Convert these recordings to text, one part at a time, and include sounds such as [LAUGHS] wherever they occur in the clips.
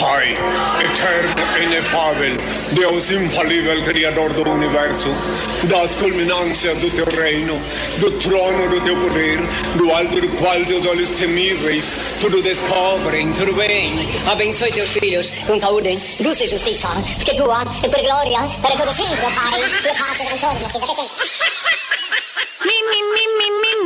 Pai, eterno e inefável, Deus infalível, Criador do Universo, das culminâncias do teu reino, do trono do teu poder, do alto do qual teus olhos temíveis tudo descobrem, tudo bem. Abençoe teus filhos com saúde, luz e justiça, porque tua é tua glória para todo sempre, Pai. E paz e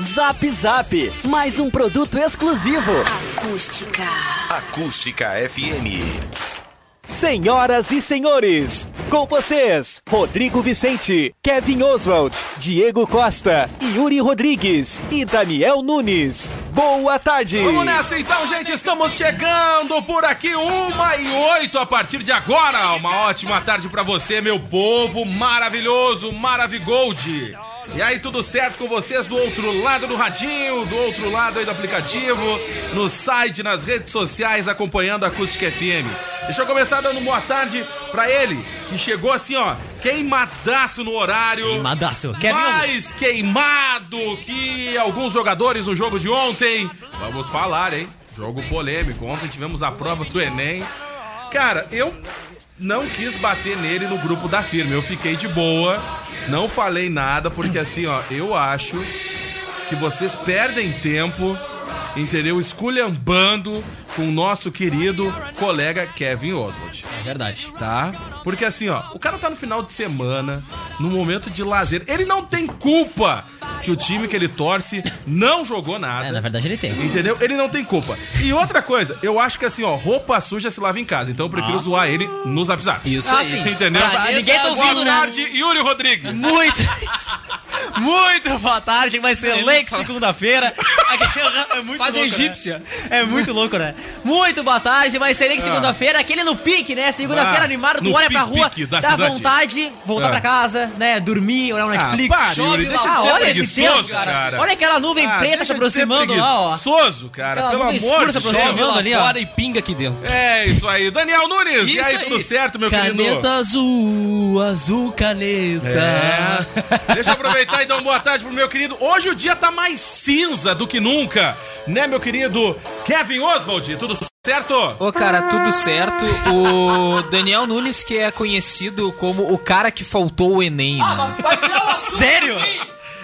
Zap Zap, mais um produto exclusivo. Acústica. Acústica FM. Senhoras e senhores, com vocês, Rodrigo Vicente, Kevin Oswald, Diego Costa, Yuri Rodrigues e Daniel Nunes. Boa tarde! Vamos nessa então, gente, estamos chegando por aqui, uma e oito a partir de agora. Uma ótima tarde para você, meu povo maravilhoso, Maravigold. E aí, tudo certo com vocês do outro lado do radinho, do outro lado aí do aplicativo, no site, nas redes sociais, acompanhando a Acústica FM. Deixa eu começar dando boa tarde pra ele, que chegou assim, ó, queimadaço no horário. Queimadaço. Mais queimado que alguns jogadores no jogo de ontem. Vamos falar, hein? Jogo polêmico. Ontem tivemos a prova do Enem. Cara, eu não quis bater nele no grupo da firma. Eu fiquei de boa, não falei nada, porque assim, ó, eu acho que vocês perdem tempo, entendeu? Esculhambando com o nosso querido colega Kevin Oswald. É verdade. Tá? Porque assim, ó, o cara tá no final de semana, no momento de lazer. Ele não tem culpa que o time que ele torce não jogou nada. É, na verdade ele tem. Entendeu? Ele não tem culpa. E outra coisa, eu acho que assim, ó, roupa suja se lava em casa. Então eu prefiro Ah. zoar ele no zap zap. Isso aí. Entendeu? Ah, ninguém tá ouvindo, Boa né? tarde, Yuri Rodrigues. Muito, muito boa tarde, uma excelente segunda-feira. É muito Faz louco, egípcia. Né? É muito louco, né? Muito boa tarde, uma excelente Ah. segunda-feira. Aquele no pique, né? Segunda-feira Ah, animado, tu olha pra rua, da dá cidade. vontade, voltar Ah. pra casa, né? Dormir, olhar o Netflix. para, Yuri, deixa de ah, ser olha esse tempo, cara. cara. Olha aquela nuvem Ah, preta deixa se aproximando lá, ó. preguiçoso, cara. Aquela pelo amor de se Deus. aproximando ali, ó. fora e pinga aqui dentro. É isso aí. Daniel Nunes, e Isso aí, aí. tudo certo, meu querido? Caneta azul, azul caneta. É. Deixa eu aproveitar então, boa tarde pro meu querido. Hoje o dia tá mais cinza do que nunca, né, meu querido Kevin Oswald? Tudo certo? Ô, cara, tudo certo. O Daniel Nunes, que é conhecido como o cara que faltou o Enem, né? [LAUGHS] Sério?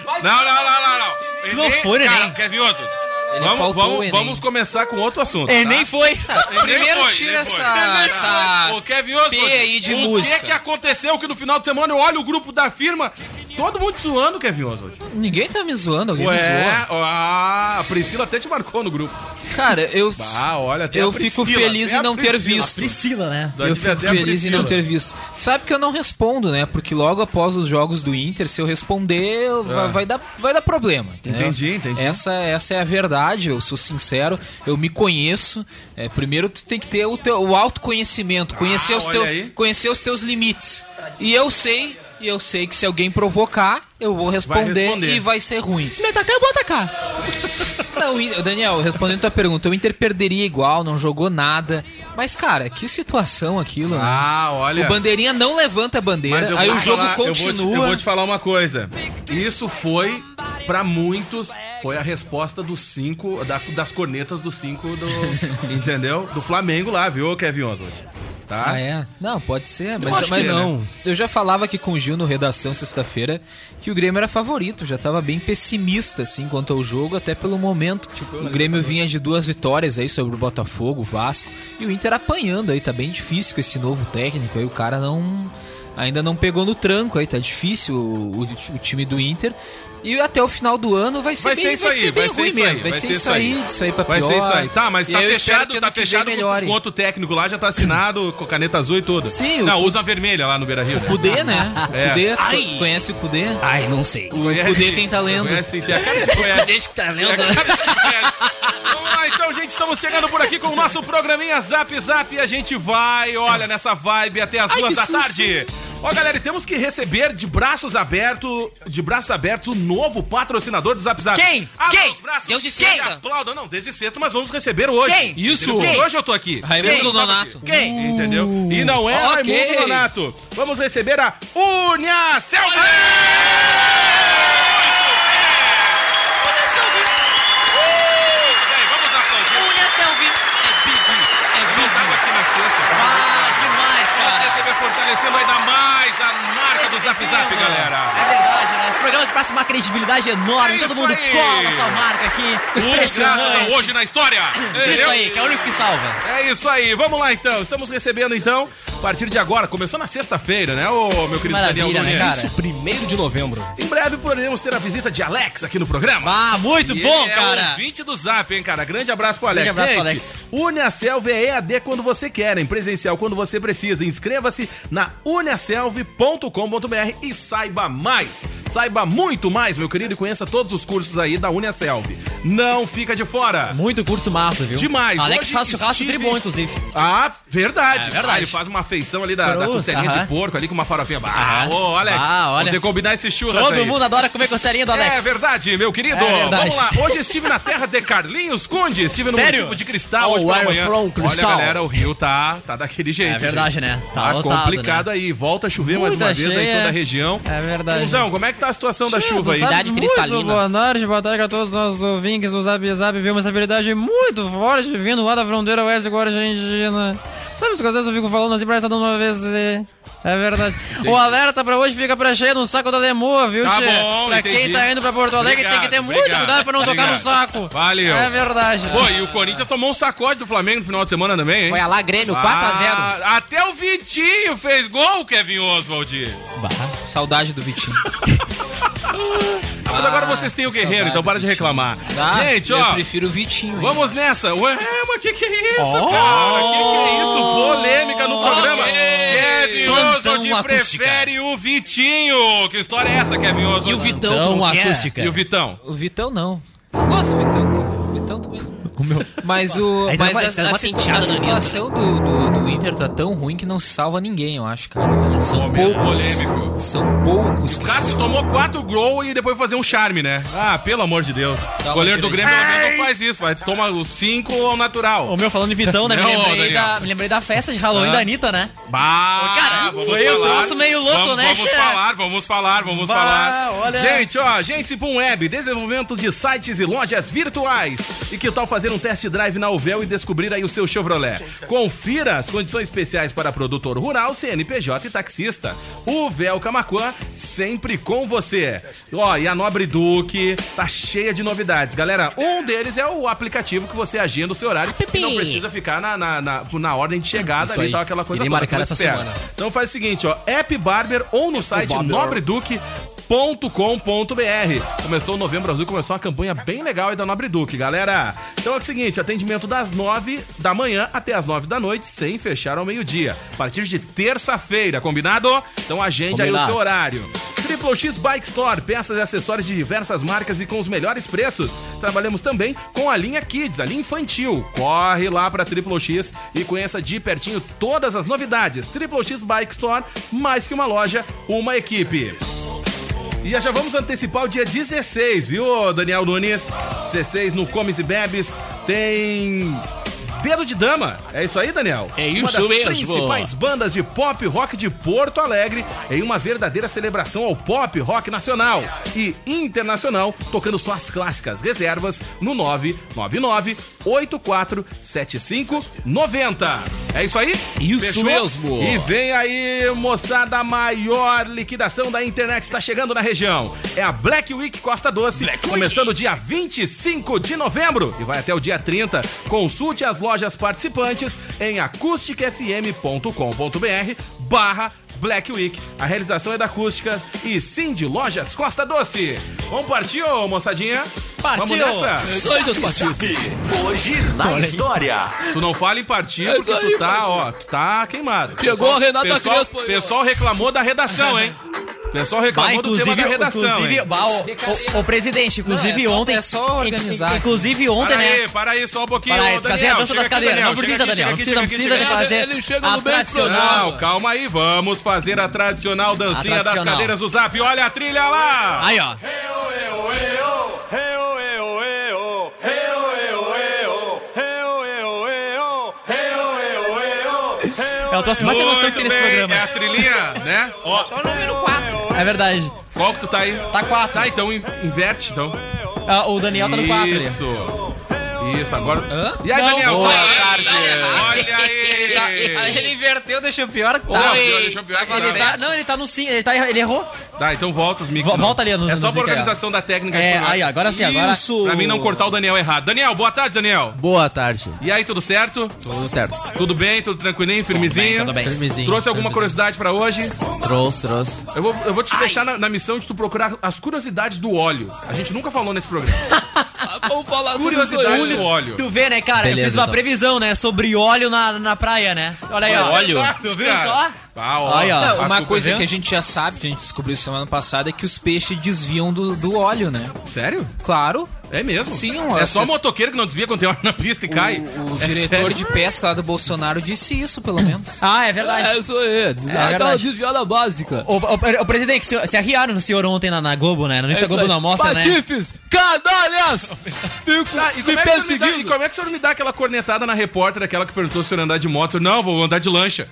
Não, não, não, não, não. Tu não foi, cara, Enem? Kevin Oswald. Ele Vamos, faltou o vamos, Enem. vamos começar com outro assunto. Enem tá? foi. Enem Primeiro foi, tira Enem foi. essa- essa Ô, Kevin Oswald, P aí de o música. que que aconteceu que no final de semana eu olho o grupo da firma, todo mundo zoando, Kevin Oswald. Ninguém tá me zoando, alguém me Ué, ó, ah, a Priscila até te marcou no grupo. Cara, eu, Ah, olha, até eu a fico feliz até em não ter visto. Priscila, né? Eu fico feliz em não ter visto. Sabe que eu não respondo, né? Porque logo após os jogos do Inter, se eu responder, vai, vai dar, vai dar problema. entendeu? Entendi, entendi. Essa, essa é a verdade, eu sou sincero, eu me conheço. É, primeiro tu tem que ter o, teu, o autoconhecimento, conhecer, Ah, os teu, aí. conhecer os teus limites. E eu sei, e eu sei que se alguém provocar, eu vou responder, responder. e vai ser ruim. Se me atacar, eu vou atacar. Não, Daniel, respondendo tua pergunta, o Inter perderia igual, não jogou nada. Mas, cara, que situação aquilo, né? Ah, olha. O Bandeirinha não levanta a bandeira, aí o jogo falar- eu vou te- continua. Eu vou, te, falar uma coisa. Isso foi, pra muitos, foi a resposta dos cinco, da- das cornetas dos cinco do. [LAUGHS] entendeu? Do Flamengo lá, viu, Kevin Oswald? Tá? Ah, é? Não, pode ser, mas, mas é, não. né? Eu já falava aqui com o Gil no Redação sexta-feira que o Grêmio era favorito, já tava bem pessimista, assim, quanto ao jogo, até pelo momento. Tipo, o Grêmio vinha de duas vitórias aí sobre o Botafogo, o Vasco, e o Inter apanhando aí, tá bem difícil com esse novo técnico aí, o cara não. Ainda não pegou no tranco aí, tá difícil o, o- o time do Inter. E até o final do ano vai ser Vai bem, ser isso vai aí, ser bem vai ser ruim isso aí, mesmo. Vai, ser isso aí, disso aí pra Vai pior. ser isso aí. Tá, mas tá aí fechado, tá fechado com, melhore. com outro técnico lá, já tá assinado com caneta azul e tudo. Sim, o Não, Cu- usa a vermelha lá no Beira Rio. Né? Cudê, né? É. Cudê, Ai. conhece o Cudê? Ai, não sei. O Cudê tem talento. Conhece, tem a cara de [LAUGHS] conhece. Deixa que tá a lendo. cara de conhece. [LAUGHS] Então, gente, estamos chegando por aqui com o nosso programinha Zap Zap e a gente vai, olha, nessa vibe até as Ai, duas da susto. tarde. Ó, galera, e temos que receber de braços abertos, de braços abertos, o novo patrocinador do Zap Zap. Quem? Abra Quem? os braços. Desde Quem? sexta. Aplaudam, não, desde sexta, mas vamos receber hoje. Quem? Isso. Quem? Hoje eu tô aqui. Raimundo? Donato. Quem? Entendeu? E não é Ok. Raimundo Donato. Vamos receber a Unia Selva. Vamos aplaudir. Unha Selvin. É Big. É Eu Big. tava aqui na sexta. Ah, demais, Vamos cara. receber fortalecendo ainda mais a marca do Zap Zap, galera. É verdade, né? Esse programa que passa uma credibilidade enorme, É todo mundo aí. cola sua marca aqui. A Impressionante. hoje na história. [CLEARS THROAT] Isso Entendeu? aí, que é o único que salva. É isso aí, vamos lá então. Estamos recebendo então, a partir de agora, começou na sexta-feira, né, ô meu querido Maravilha, Daniel né, cara? Isso. Primeiro de novembro. Em breve poderemos ter a visita de Alex aqui no programa. Ah, muito E bom, É cara. ouvinte do Zap, hein, cara? Grande abraço pro Alex. Grande abraço pro Gente, Alex. Uniaselv é EAD quando você quer, em presencial quando você precisa. Inscreva-se na uniaselv.com.br e saiba mais. Saiba muito mais, meu querido, e conheça todos os cursos aí da Uniaselv. Não fica de fora. Muito curso massa, viu? Demais. Alex Hoje faz churrasco estive- tribom, inclusive. Ah, verdade. É verdade. Ah, ele faz uma feição ali da, da costelinha de porco ali com uma farofinha. Ah, ô, Alex, Ah, olha. você combinar esse churras Todo aí. mundo adora comer costelinha do Alex. É verdade, meu querido. É verdade. Vamos lá. Hoje estive na terra de Carlinhos Conde. Estive no Sério? município de Cristal Oh, hoje pela manhã. from, Olha, galera, o rio tá, tá daquele jeito. É verdade, gente. né? Tá, Tá complicado né? aí. Volta a chover mais Muita uma vez aí cheia. toda a região. É verdade. Fusão, como é que tá a situação da chuva aí? Cidade cristalina. boa tarde, boa tarde a todos os nossos ouvintes do Zap Zap. Viu uma estabilidade muito forte vindo lá da fronteira oeste a Argentina. Sabe as coisas que eu fico falando assim, parece que tá dando uma vez... É verdade. [LAUGHS] o alerta pra hoje fica pra cheio no saco da Lemoa, viu, Tá tchê? bom, Pra entendi. quem tá indo pra Porto Alegre tem que ter Obrigado, muito obrigado, cuidado pra não tocar no obrigado. saco. Valeu. É verdade. Pô, e o Corinthians tomou um sacode do Flamengo no final de semana também, hein? Foi a lá Grêmio, 4x0. Ah, até o Vitinho fez gol, Kevin Oswald. Saudade do Vitinho. [LAUGHS] Mas agora vocês têm o Guerreiro, então para de reclamar. Ah, Gente, eu ó, prefiro o Vitinho. hein? vamos nessa. Ué, mas que que é isso, cara? Que que é isso? Polêmica no programa. Ok. Kevin Oswald acústica. prefere o Vitinho. Que história é essa, Kevin Oswald? E o Vitão, não quer? acústica. E o Vitão? O Vitão não. Eu gosto do Vitão, Vitão não. Mas o. Aí Mas uma- a, dá uma a, a situação do, do, do Inter tá tão ruim que não se salva ninguém, eu acho, cara. Olha, são Momento poucos. polêmico. São poucos que Cássio se tomou quatro gols e depois fazer um charme, né? Ah, pelo amor de Deus. Dá O goleiro do Grêmio não faz isso. Vai tomar os cinco ao natural. O meu falando em Vitão, né? Me [LAUGHS] Não, lembrei, Daniel. da, me lembrei da festa de Halloween Ah. da Anitta, né? Bah, Cara, foi um falar. troço meio louco, vamos, né, Vamos chefe? falar, vamos falar, vamos Bah, falar. olha. Gente, ó, Agência Pum Web, desenvolvimento de sites e lojas virtuais. E que tal fazer um test drive na Uvel e descobrir aí o seu Chevrolet? Confira as condições especiais para produtor rural, CNPJ e taxista. Uvel Camacuã, sempre com você. Ó, e a Nobre Duque tá cheia de novidades. Galera, um deles é o aplicativo que você agenda o seu horário e não precisa ficar na, na, na, na ordem de chegada Isso ali e aí. tal, aquela coisa Irei toda. marcar Fica essa semana. Então faz o seguinte, ó, App Barber ou no site Barber. nobreduque.com.br. Começou o Novembro Azul, começou uma campanha bem legal aí da Nobre Duque, galera. Então é o seguinte, atendimento das 9 da manhã até as 9 da noite, sem fechar ao meio-dia. A partir de terça-feira, combinado? Então agende aí o Combinado. seu horário. Triple X Bike Store, peças e acessórios de diversas marcas e com os melhores preços. Trabalhamos também com a linha Kids, a linha infantil. Corre lá para Triple X e conheça de pertinho todas as novidades. Triple X Bike Store, mais que uma loja, uma equipe. E já vamos antecipar o dia 16, viu, Daniel Nunes? 16 no Comes e Bebes tem Dedo de Dama. É isso aí, Daniel? É Uma isso das mesmo. principais bandas de pop rock de Porto Alegre em uma verdadeira celebração ao pop rock nacional e internacional, tocando só as clássicas reservas no 999 847590. É isso aí? Isso mesmo. E vem aí, moçada, a maior liquidação da internet está chegando na região. É a Black Week Costa Doce, começando dia 25 de novembro e vai até o dia 30. Consulte as lojas participantes em acusticfm.com.br barra Black Week. A realização é da Acústica e sim de Lojas Costa Doce. Vamos partir, ô moçadinha? Partiu. Vamos nessa? Dois partidos. Hoje na história. Tu não fala em partir É porque tu tá, partiu. ó, tu tá queimado. Chegou a Renata pessoal, Crespo pessoal reclamou da redação, hein? Pessoal reclamou do tema da redação, inclusive, bah, o, o- o presidente, inclusive Não, é só- ontem. é só organizar. in- Inclusive ontem, Para né? aí, para aí, só um pouquinho. Para aí, fazer a dança das aqui, cadeiras. Não precisa, aqui, Daniel. Não chega precisa, não aqui, precisa aqui. fazer Ele chega a no tradicional. Não, calma aí, vamos fazer a tradicional dancinha das tradicional. cadeiras do Zap. Olha a trilha lá! Aí, ó. Eu tô assim, mais emoção que tem nesse programa. É a trilhinha, né? Ó, É verdade. qual que tu tá aí? Tá quatro. Tá, então in- inverte, então. Ah, o Daniel tá no 4 ali. Isso. Isso, agora. Hã? E aí, Não, Daniel? boa Olha tarde. Olha aí! Aí [LAUGHS] ele inverteu, deixou pior tá. pior, eu pior que Ele tá. tá, não, ele tá no 5, ele, tá, ele errou. Tá, então volta os. Vo- não. volta ali no- É só pra mic aí, ó. organização da técnica. É, aí, agora sim, agora. Isso! Pra mim não cortar o Daniel errado. Daniel, boa tarde, Daniel. Boa tarde. E aí, tudo certo? Tudo certo. Tudo bem? Tudo tranquilinho? Firmezinho? tudo bem. Firmezinho. Trouxe alguma firmezinho. curiosidade pra hoje? Trouxe, trouxe. Eu vou, eu vou te deixar na, na missão de tu procurar as curiosidades do óleo. A gente nunca falou nesse programa. [LAUGHS] Vamos falar sobre Curiosidades do óleo. Tu vê, né, cara? eu Beleza, fiz uma então. previsão, né, sobre óleo na, na praia, né? Olha aí, ó. Óleo? Tu viu só? Ah, ó. Aí, ó. Não, A uma coisa é- que a gente já sabe, que a gente descobriu semana passada, é que os peixes desviam do, do óleo, né? Sério? Claro. É mesmo? Sim, É só essas- motoqueiro que não desvia quando tem óleo na pista e cai. O, o É diretor sério? de pesca lá do Bolsonaro disse isso, pelo menos. [LAUGHS] Ah, é verdade. É isso aí. Aquela verdade. desviada básica. O, o- o presidente, se, se arriaram no senhor ontem na, na Globo, né? No Insta É isso Globo aí. não mostra, né? Patifes, canalhas! Fico Tá, e, me como é que o senhor me dá, e perseguindo. como é que o senhor me dá aquela cornetada na repórter, aquela que perguntou se o senhor andar de moto? Não, vou andar de lancha.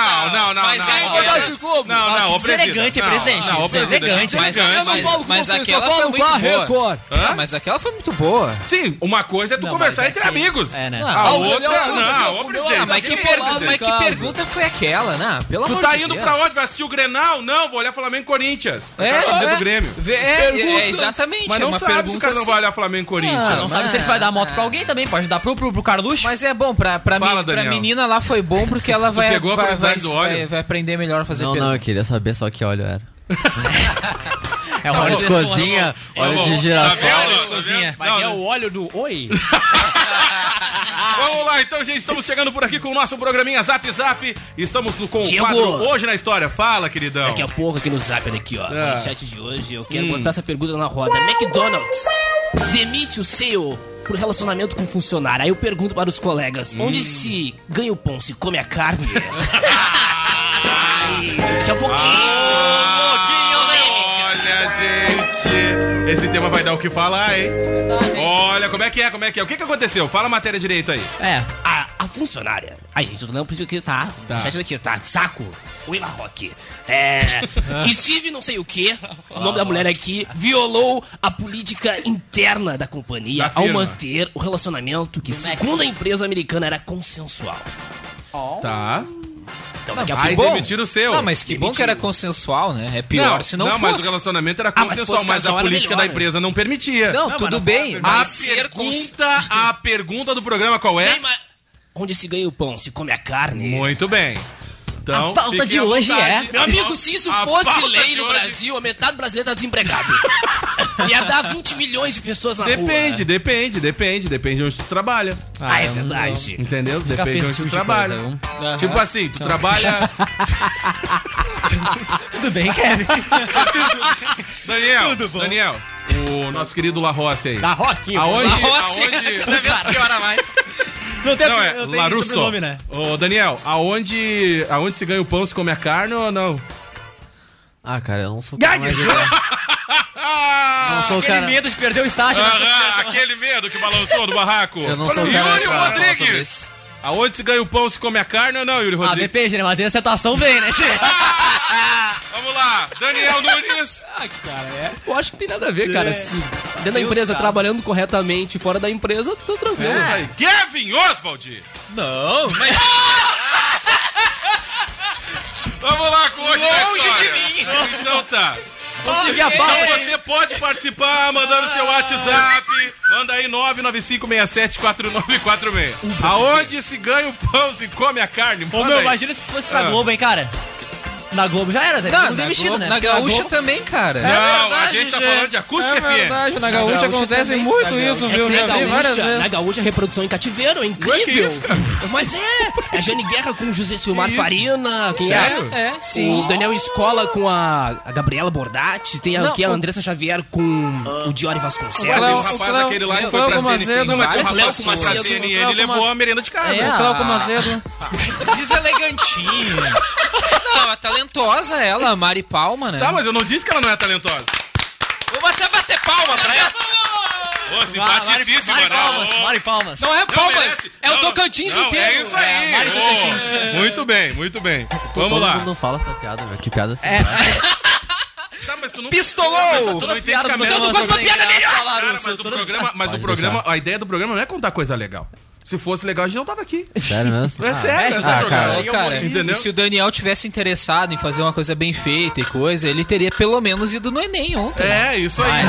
Não, não, não, Mas não. é não. igual esse como? Não, não, ô, Isso é presidente. elegante, Não, presidente. Não, é presidente, elegante. Mas, mas, aquela só foi falo muito a boa. Record. Ah, mas aquela foi muito boa. Sim, uma coisa é tu Não, conversar entre amigos. É, né? A Ah, o outra, não, o ô, presidente. Ah, mas que, pergunta, bolado, mas que caso. pergunta foi aquela, né? Pelo Tu amor tá de indo Deus. pra onde? Vai assistir o Grenal? Não, vou olhar Flamengo e Corinthians. É, Tá falando é, do Grêmio. É, Pergunta. é, exatamente. Mas é não sabe se o cara não assim. vai olhar Flamengo e Corinthians. Ah, Não sabe se ele vai dar moto pra alguém também, pode dar pro, Carluxo. Mas é bom, pra, pra, Fala, mim, pra Daniel. menina lá foi bom porque ela vai, curiosidade do óleo? vai, vai aprender melhor a fazer Não, não, eu queria saber só que óleo era. [LAUGHS] é Óleo de cozinha, óleo de girassol. Tá vendo? Tá cozinha. Mas Não, é o óleo do oi. [LAUGHS] Vamos lá, então, gente, estamos chegando por aqui com o nosso programinha Zap Zap. Estamos no- com o Diego. quadro Hoje na História. Fala, queridão. Daqui a pouco aqui no Zap, aqui, ó. Ah. No chat de hoje, eu quero Hum. botar essa pergunta na roda. McDonald's demite o CEO por relacionamento com funcionário. Aí eu pergunto para os colegas, Hum. onde se ganha o pão, se come a carne? Ai, [LAUGHS] [LAUGHS] daqui a pouquinho. Olha, gente, esse tema vai dar o que falar, hein? Olha, como é que é, como é que é? O que que aconteceu? Fala a matéria direito aí. É. A, a funcionária. Ai, gente, eu não preciso acreditar. Tá. Tá. Chat aqui, tá? Saco. Willa Rock. É. [LAUGHS] e Steve não sei o que, o nome da mulher aqui, violou a política interna da companhia Da ao manter o relacionamento que, segundo a empresa americana, era consensual. Tá. Então, daqui a Aí pouco. demitiram o seu. Não, mas que bom que era consensual, né? É pior se não, não fosse. mas o relacionamento era Ah, mas consensual, mas, a política melhor, da né? empresa não permitia. Não, tudo bem, A mas ser cons... pergunta, a pergunta do programa qual é? Mas onde se ganha o pão, se come a carne? Muito bem. Então, A pauta de hoje vontade. é- Meu amigo, se isso A fosse lei no hoje- Brasil, a metade do brasileiro tá desempregado. [LAUGHS] Ia dar 20 milhões de pessoas na rua. Depende, depende, depende, depende de onde tu trabalha. Ah, é eu não- verdade. Entendeu? Depende de onde tu tipo trabalha. coisa, Tipo assim, tu trabalha. [LAUGHS] Tudo bem, Kevin? [LAUGHS] Daniel, Tudo bom. Daniel, o nosso querido La Rossi aí. Da Roquinho. Aonde? La aonde... Cada vez piora mais. Não tem, Não, é não tem Larusso. sobrenome, né? Ô, Daniel, aonde, aonde se ganha o pão, se come a carne ou não? Ah, cara, eu não sou o cara mais legal. [LAUGHS] Não sou o Aquele cara. medo de perder o estágio. né? Ah, aquele medo que balançou do barraco. Eu não sou o Yuri cara pra falar sobre Rodrigues. isso. Aonde se ganha o pão, se come a carne ou não, Yuri Ah, Rodrigues? depende, né? Mas aí a acertação vem, né, Che? [LAUGHS] Vamos lá, Daniel Nunes. Eu acho que tem nada a ver, cara. Se dentro da empresa, caso. trabalhando corretamente, fora da empresa, tô tranquilo. É. Kevin Oswald. Não, mas [LAUGHS] Vamos lá com hoje Longe de história. Então tá. Consegui a Então você pode participar mandando seu WhatsApp. Manda aí 995674946. Aonde se ganha o pão, se come a carne? Ô, Manda meu, aí. imagina se fosse pra Ah. Globo, hein, cara? Na Globo já era, Zé. Não, Não, na, demitido, Globo, né? na Porque Gaúcha Globo- também, cara. Não, verdade, a gente tá falando de acústica, É verdade, na Gaúcha Gaúcha acontece também. muito Na isso, Gaúcha. viu? É na gaúcha, vezes. na gaúcha, reprodução em cativeiro, é incrível. que isso, cara? Mas é, é Jane Guerra com o José Silmar? Farina, quem Sério? é? É, sim. O Daniel Escola com a, a Gabriela Bordatti, tem a, Não, que é a o- Andressa Xavier com o Diori Ah, Vasconcelos. o Cléo- rapaz o Cléo- aquele lá que o foi Cléo pra CNN. Cléo pra Cléo levou a merenda de casa. É, Cléo a- Macedo. Deselegantinha. [LAUGHS] Não, é talentosa ela, Mari Palma, né? Tá, mas eu não disse que ela não é talentosa. Vou até bater palma pra ela. Ô, simpaticíssima, Mari né? Palmas, Ô, Mari Palmas. Não é Não palmas, merece. é o Não, Tocantins não, inteiro. É isso aí. Mari Ô, Tocantins. Muito bem, muito bem. Vamos Todo lá. mundo fala essa piada, velho. Que piada assim. [LAUGHS] Tá, mas tu não... Pistolou! Tu não entende que a programa quase são uma piada melhor. Cara, mas o programa, mas o Pode programa, deixar. a ideia do programa não é contar coisa legal. Se fosse legal, a gente não tava aqui. Sério mesmo? É sério, é ah, cara. cara. Entendeu? se o Daniel tivesse interessado em fazer uma coisa bem feita e coisa, ele teria pelo menos ido no Enem ontem. É, isso aí. [LAUGHS]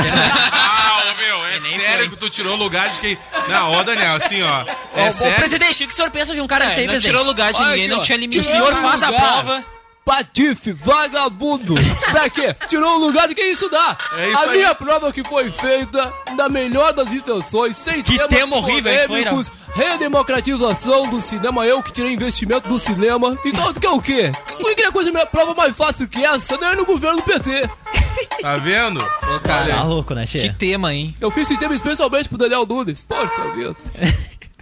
Ah, ô, meu, é sério que tu tirou o lugar de quem... Não, ô, Daniel, assim, ó. É Ô, ô, presidente, o que o senhor pensa de um cara É, aí, não presidente? tirou lugar de Olha ninguém, aqui, não tinha Que limite. o senhor faz a prova. Patife, vagabundo. pra quê? Tirou o lugar de quem estudar. É isso a aí. minha prova que foi feita na melhor das intenções, sem Que temas tema horrível, hein, polêmicos, redemocratização do cinema, eu que tirei investimento do cinema. Então, tu quer o quê? Eu queria coisa minha prova mais fácil que essa, nem no governo do PT. Tá vendo? Ô, cara, Tá louco, né, que tema, hein? Eu fiz esse tema especialmente pro Daniel Nunes. Poxa vida.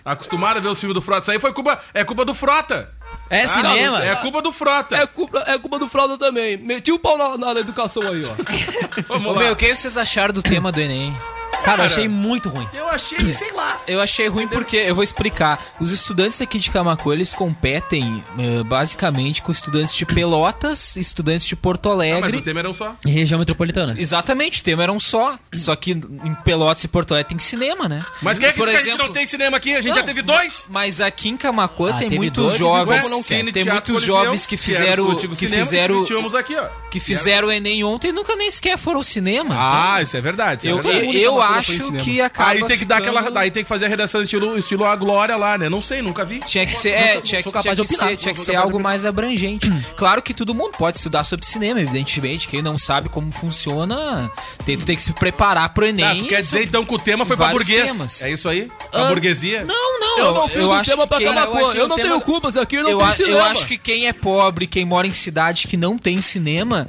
Acostumado a ver os filmes do Frota. Isso aí foi culpa... É culpa do Frota. É cinema? É culpa do Frota. É culpa, é culpa do Fralda também. Meti o pau na, na educação aí, ó. [LAUGHS] Vamos Ô, lá. meu, o que vocês acharam do tema do Enem? Cara, eu achei muito ruim. Eu achei, sei lá. Eu achei ruim porque, eu vou explicar. Os estudantes aqui de Camacuã, eles competem eh, basicamente com estudantes de Pelotas, estudantes de Porto Ah, mas Alegre. o tema era um só. Em região metropolitana. Exatamente, o tema era um só. Só que em Pelotas e Porto Alegre tem cinema, né? Mas quem é que Por diz que a gente exemplo- não tem cinema aqui? A gente já Não, teve dois. Mas aqui em Camacuã Ah, tem teve muitos dois, jovens, não tem tem Teatro muitos Coliseu, jovens que era fizeram que cinema, fizeram aqui, ó. que fizeram o Enem ontem e nunca nem sequer foram ao cinema. Ah, isso é verdade. isso eu, é verdade. eu, eu acho que acaba Aí tem que dar ficando- aquela. Aí tem que fazer a redação estilo, estilo a Glória lá, né? Não sei, nunca vi. Tinha que ser, é, sou- tinha, sou que- capaz tinha de que opinar, ser, tinha que ser algo mais abrangente. Claro que todo mundo pode estudar sobre cinema, evidentemente. Quem não sabe como funciona, tem, tu tem que se preparar pro Enem. Tá, tu quer dizer então que o tema foi pra burguês? temas. É isso aí? Pra Ah, burguesia? Não, não. Eu não fiz o acho tema que pra quem- Camacuã. eu Eu, não tenho culpas aqui, não eu, a- cinema. eu acho que quem é pobre, quem mora em cidade que não tem cinema,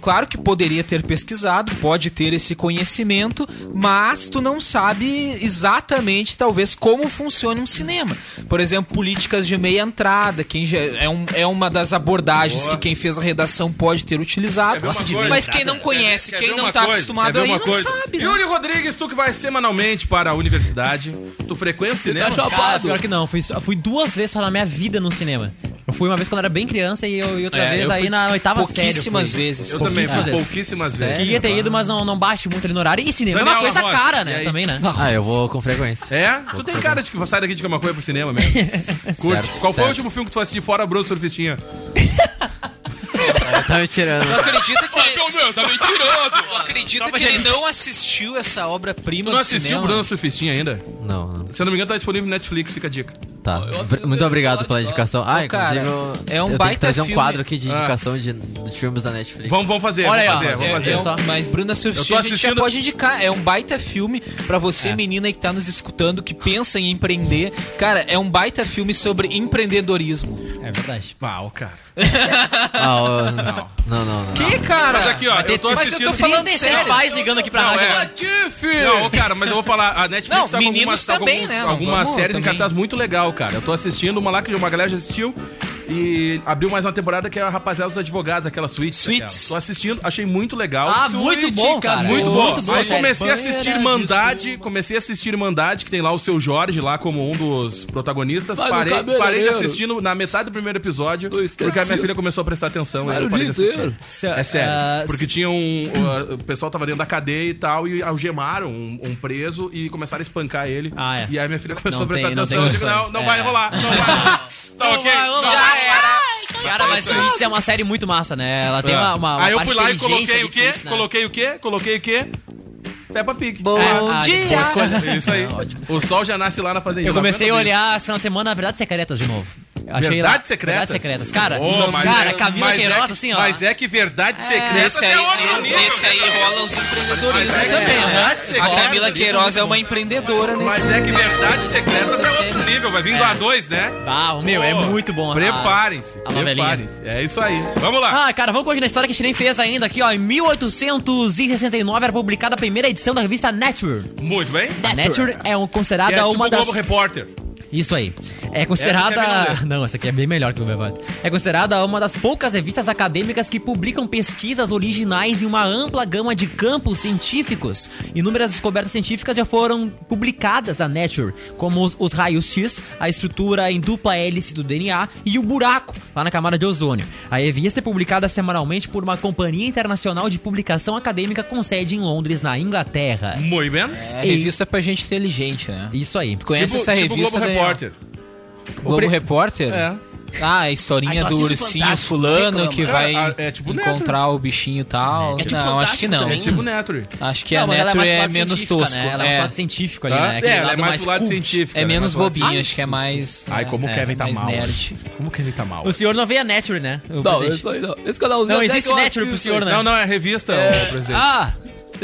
claro que poderia ter pesquisado, pode ter esse conhecimento, mas tu não sabe exatamente, talvez, como funciona um cinema. Por exemplo, políticas de meia entrada, quem já, é, um- é uma das abordagens Boa. que quem fez a redação pode ter utilizado. Quer? Mas quem não conhece, Quer quem ver não uma tá coisa? acostumado Quer aí, não coisa? sabe. né? Yuri Rodrigues, tu que vai semanalmente para a universidade, tu frequenta o cinema? tá Cara, chapado. pior que não. Fui, fui duas vezes só na minha vida no cinema. Eu fui uma vez quando eu era bem criança e, eu- e outra É, vez eu aí na oitava série. pouquíssimas fui. vezes. Eu também, pouquíssimas fui vezes. pouquíssimas vezes. Queria ter ido, mas não, não bate muito ali no horário. E cinema é Daniel uma coisa cara, né? Também, né? Ah, eu vou com frequência. É? Tu tem cara de que sai daqui de Camacuã pro cinema mesmo. [LAUGHS] Curte. Certo, Qual foi o certo. último filme que tu assistiu fora Bruno Surfistinha? Tá me tirando. Tu acredita que ele, meu, tá me tirando. tu acredita que ele não assistiu essa obra-prima Tu não do assistiu cinema? o Bruno Surfistinha ainda? Não, não. Se eu não me engano, tá disponível no Netflix, fica a dica. Tá. Muito obrigado pela indicação. Ah, Ô, cara, inclusive eu, é um eu tenho baita que trazer um filme. quadro aqui de Ah. indicação de, de filmes da Netflix. Vamos, vamos fazer, Olha vamos aí, ó, fazer, vamos eu- fazer. eu só- Mas Bruna Surfistinha a gente já pode indicar. É um baita filme pra você, É. menina que tá nos escutando, que pensa em empreender. Cara, é um baita filme sobre empreendedorismo. É verdade. Pau, cara. Ah, não, não, não. não. Que, cara? Mas aqui, ó, eu tô mas eu tô falando 36 sério. pais ligando aqui pra Não, rádio. é. Não, cara, mas eu vou falar, a Netflix Não, tá com meninos algumas, tá com também, alguns- né? Algumas vamos séries em também. cartaz muito legal, cara. Eu tô assistindo uma lá que uma galera já assistiu e abriu mais uma temporada que é a Rapaziada dos Advogados, aquela suíte. Suits. Tô assistindo, achei muito legal. Ah, muito bom, cara. Muito Muito bom. Aí comecei a assistir Irmandade, comecei a assistir Irmandade, que tem lá o seu Jorge lá como um dos protagonistas. Vai Parei, parei de assistir na metade do primeiro episódio, porque a minha filha começou a prestar atenção. aí eu o parei de assistir. É sério. ah, porque tinha um. o- pessoal tava dentro da cadeia e tal, e algemaram um, um preso e começaram a espancar ele. Ah, é. E aí minha filha começou Não a prestar tem- não atenção. tem Eu digo, não, não É. vai rolar, não vai rolar. [LAUGHS] Tá ok? vai rolar. Já vai. Cara, mas Suits é uma série muito massa, né? Ela tem É. uma, uma, uma Aí eu parte fui lá e coloquei ali o quê? Suits, né? Coloquei o quê? Coloquei o quê? Peppa Pig. Bom Ah, dia! coisas. É isso aí. O sol já nasce lá na fazenda. Eu comecei a olhar esse final de semana, na verdade, secretas de novo. Achei Verdades lá- secretas? Verdades secretas. Cara, mas cara, é- Camila mas Queiroz, é que- assim, ó. Mas é que verdade secreta Nesse aí, é nível. nesse aí rola os empreendedorismo é também, né? verdade A secreta, Camila Queiroz é uma empreendedora nesse Mas é que verdade secreta nessa é outro nível. Vai vir do A2, né? Ah, o meu, é muito bom. Preparem-se. Preparem-se. É isso aí. Vamos lá. Ah, cara, vamos continuar a história que a gente nem fez ainda aqui, ó. Em 1869 era publicada a primeira edição da revista Nature. Muito bem. A Nature é um- considerada é tipo uma o das. Globo Repórter. Isso aí. É considerada. Essa é a minha não, essa aqui é bem melhor que o Bevado. É considerada uma das poucas revistas acadêmicas que publicam pesquisas originais em uma ampla gama de campos científicos. Inúmeras descobertas científicas já foram publicadas na Nature, como os, os raios X, a estrutura em dupla hélice do DNA e o buraco lá na camada de ozônio. A revista é publicada semanalmente por uma companhia internacional de publicação acadêmica com sede em Londres, na Inglaterra. Muito bem. É revista pra gente inteligente, né? Isso aí. Tu conhece Tipo- essa tipo revista, Globo Repórter. Globo pre- Repórter? É. Ah, a historinha Ai, tu do ursinho Fantástico, fulano reclama. que vai É, é tipo encontrar o bichinho e tal. É tipo não, acho que não. também. É tipo Neturi. Acho que Não, a mais pro é lado menos tosco. Né? Ela é, um é, lado científico ali, Hã? né? Aquele É, ela é lado mais pro lado cult. científico. é ela menos mais pro lado- bobinho, acho que é mais. Ai, como o é, Kevin tá mais mal. nerd. Como que ele tá mal? O senhor não vê a Nature, né? O Não, presente. isso aí não. Esse canalzinho Não existe Nature pro senhor, né? Não, não, é revista, É, presidente. ah,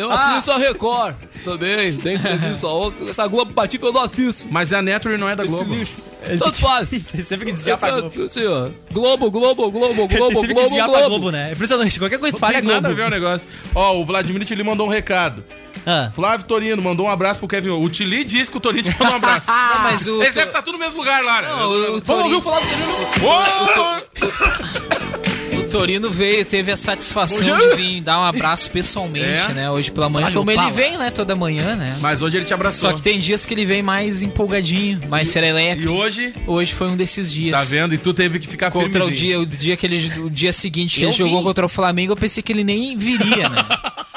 eu assisto a Record também. Tem entrevista outra. Essa Globo Patife eu não assisto. Mas a Neturi não é da Esse Globo. lixo. Tanto faz. [LAUGHS] Tem sempre que desviar pra Globo. Assim, ó. Globo, Globo, Globo, Tem Globo, sempre que Globo, desviar pra Globo. Globo, né? É impressionante. Qualquer coisa que tu Não fala é tem nada a Globo. ver o negócio. Ó, o Vladimir Tili mandou um recado. Ah. Flávio Torino mandou um abraço pro Kevin. O Tili disse que o Torino te mandou um abraço. [LAUGHS] Não, mas o. Eles devem estar tudo no mesmo lugar lá, né? Não, o, o Vamos Torino, ouvir falar do Torino? Ô! o Torino veio, teve a satisfação de vir dar um abraço pessoalmente, É? né? Hoje pela manhã, Olha o como ele vem, né? Toda manhã, né? Mas hoje ele te abraçou. Só que tem dias que ele vem mais empolgadinho, mais serelepe. E hoje, Hoje foi um desses dias. tá vendo? E tu teve que ficar Contra o firmezinho. dia, o dia que ele, o dia seguinte que Eu ele jogou vi. contra o Flamengo, eu pensei que ele nem viria, né? [LAUGHS]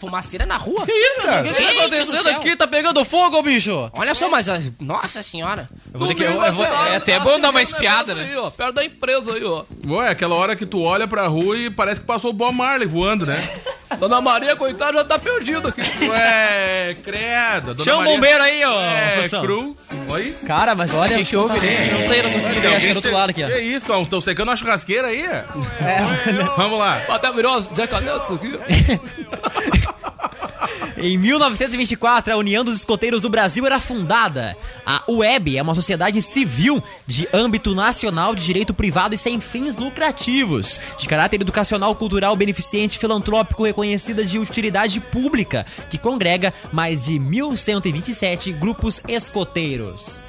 Fumaceira na rua. Que isso, cara? O que tá acontecendo aqui? Tá pegando fogo, bicho! Olha só, mas... a- Nossa senhora. Eu vou ter que- eu- eu vou- é lá, até tá bom dar uma espiada, né? Aí, ó, perto da empresa aí, ó. Ué, aquela hora que tu olha pra rua e parece que passou o Bob Marley voando, né? [LAUGHS] Dona Maria, coitada, já tá perdida aqui. Ué, credo. a Dona Chama o Maria- bombeiro aí, ó. É, produção. cru. Oi? Cara, mas olha. que que houve, tá- né? Não sei, não consegui ver. Acho que é do outro lado aqui, ó. Que isso, tão, tão secando uma churrasqueira aí? É. Vamos lá. Até virou Zeca Neto aqui. [LAUGHS] Em 1924, a União dos Escoteiros do Brasil era fundada. A UEB é uma sociedade civil de âmbito nacional de direito privado e sem fins lucrativos, de caráter educacional, cultural, beneficente, filantrópico, reconhecida de utilidade pública, que congrega mais de 1.127 grupos escoteiros.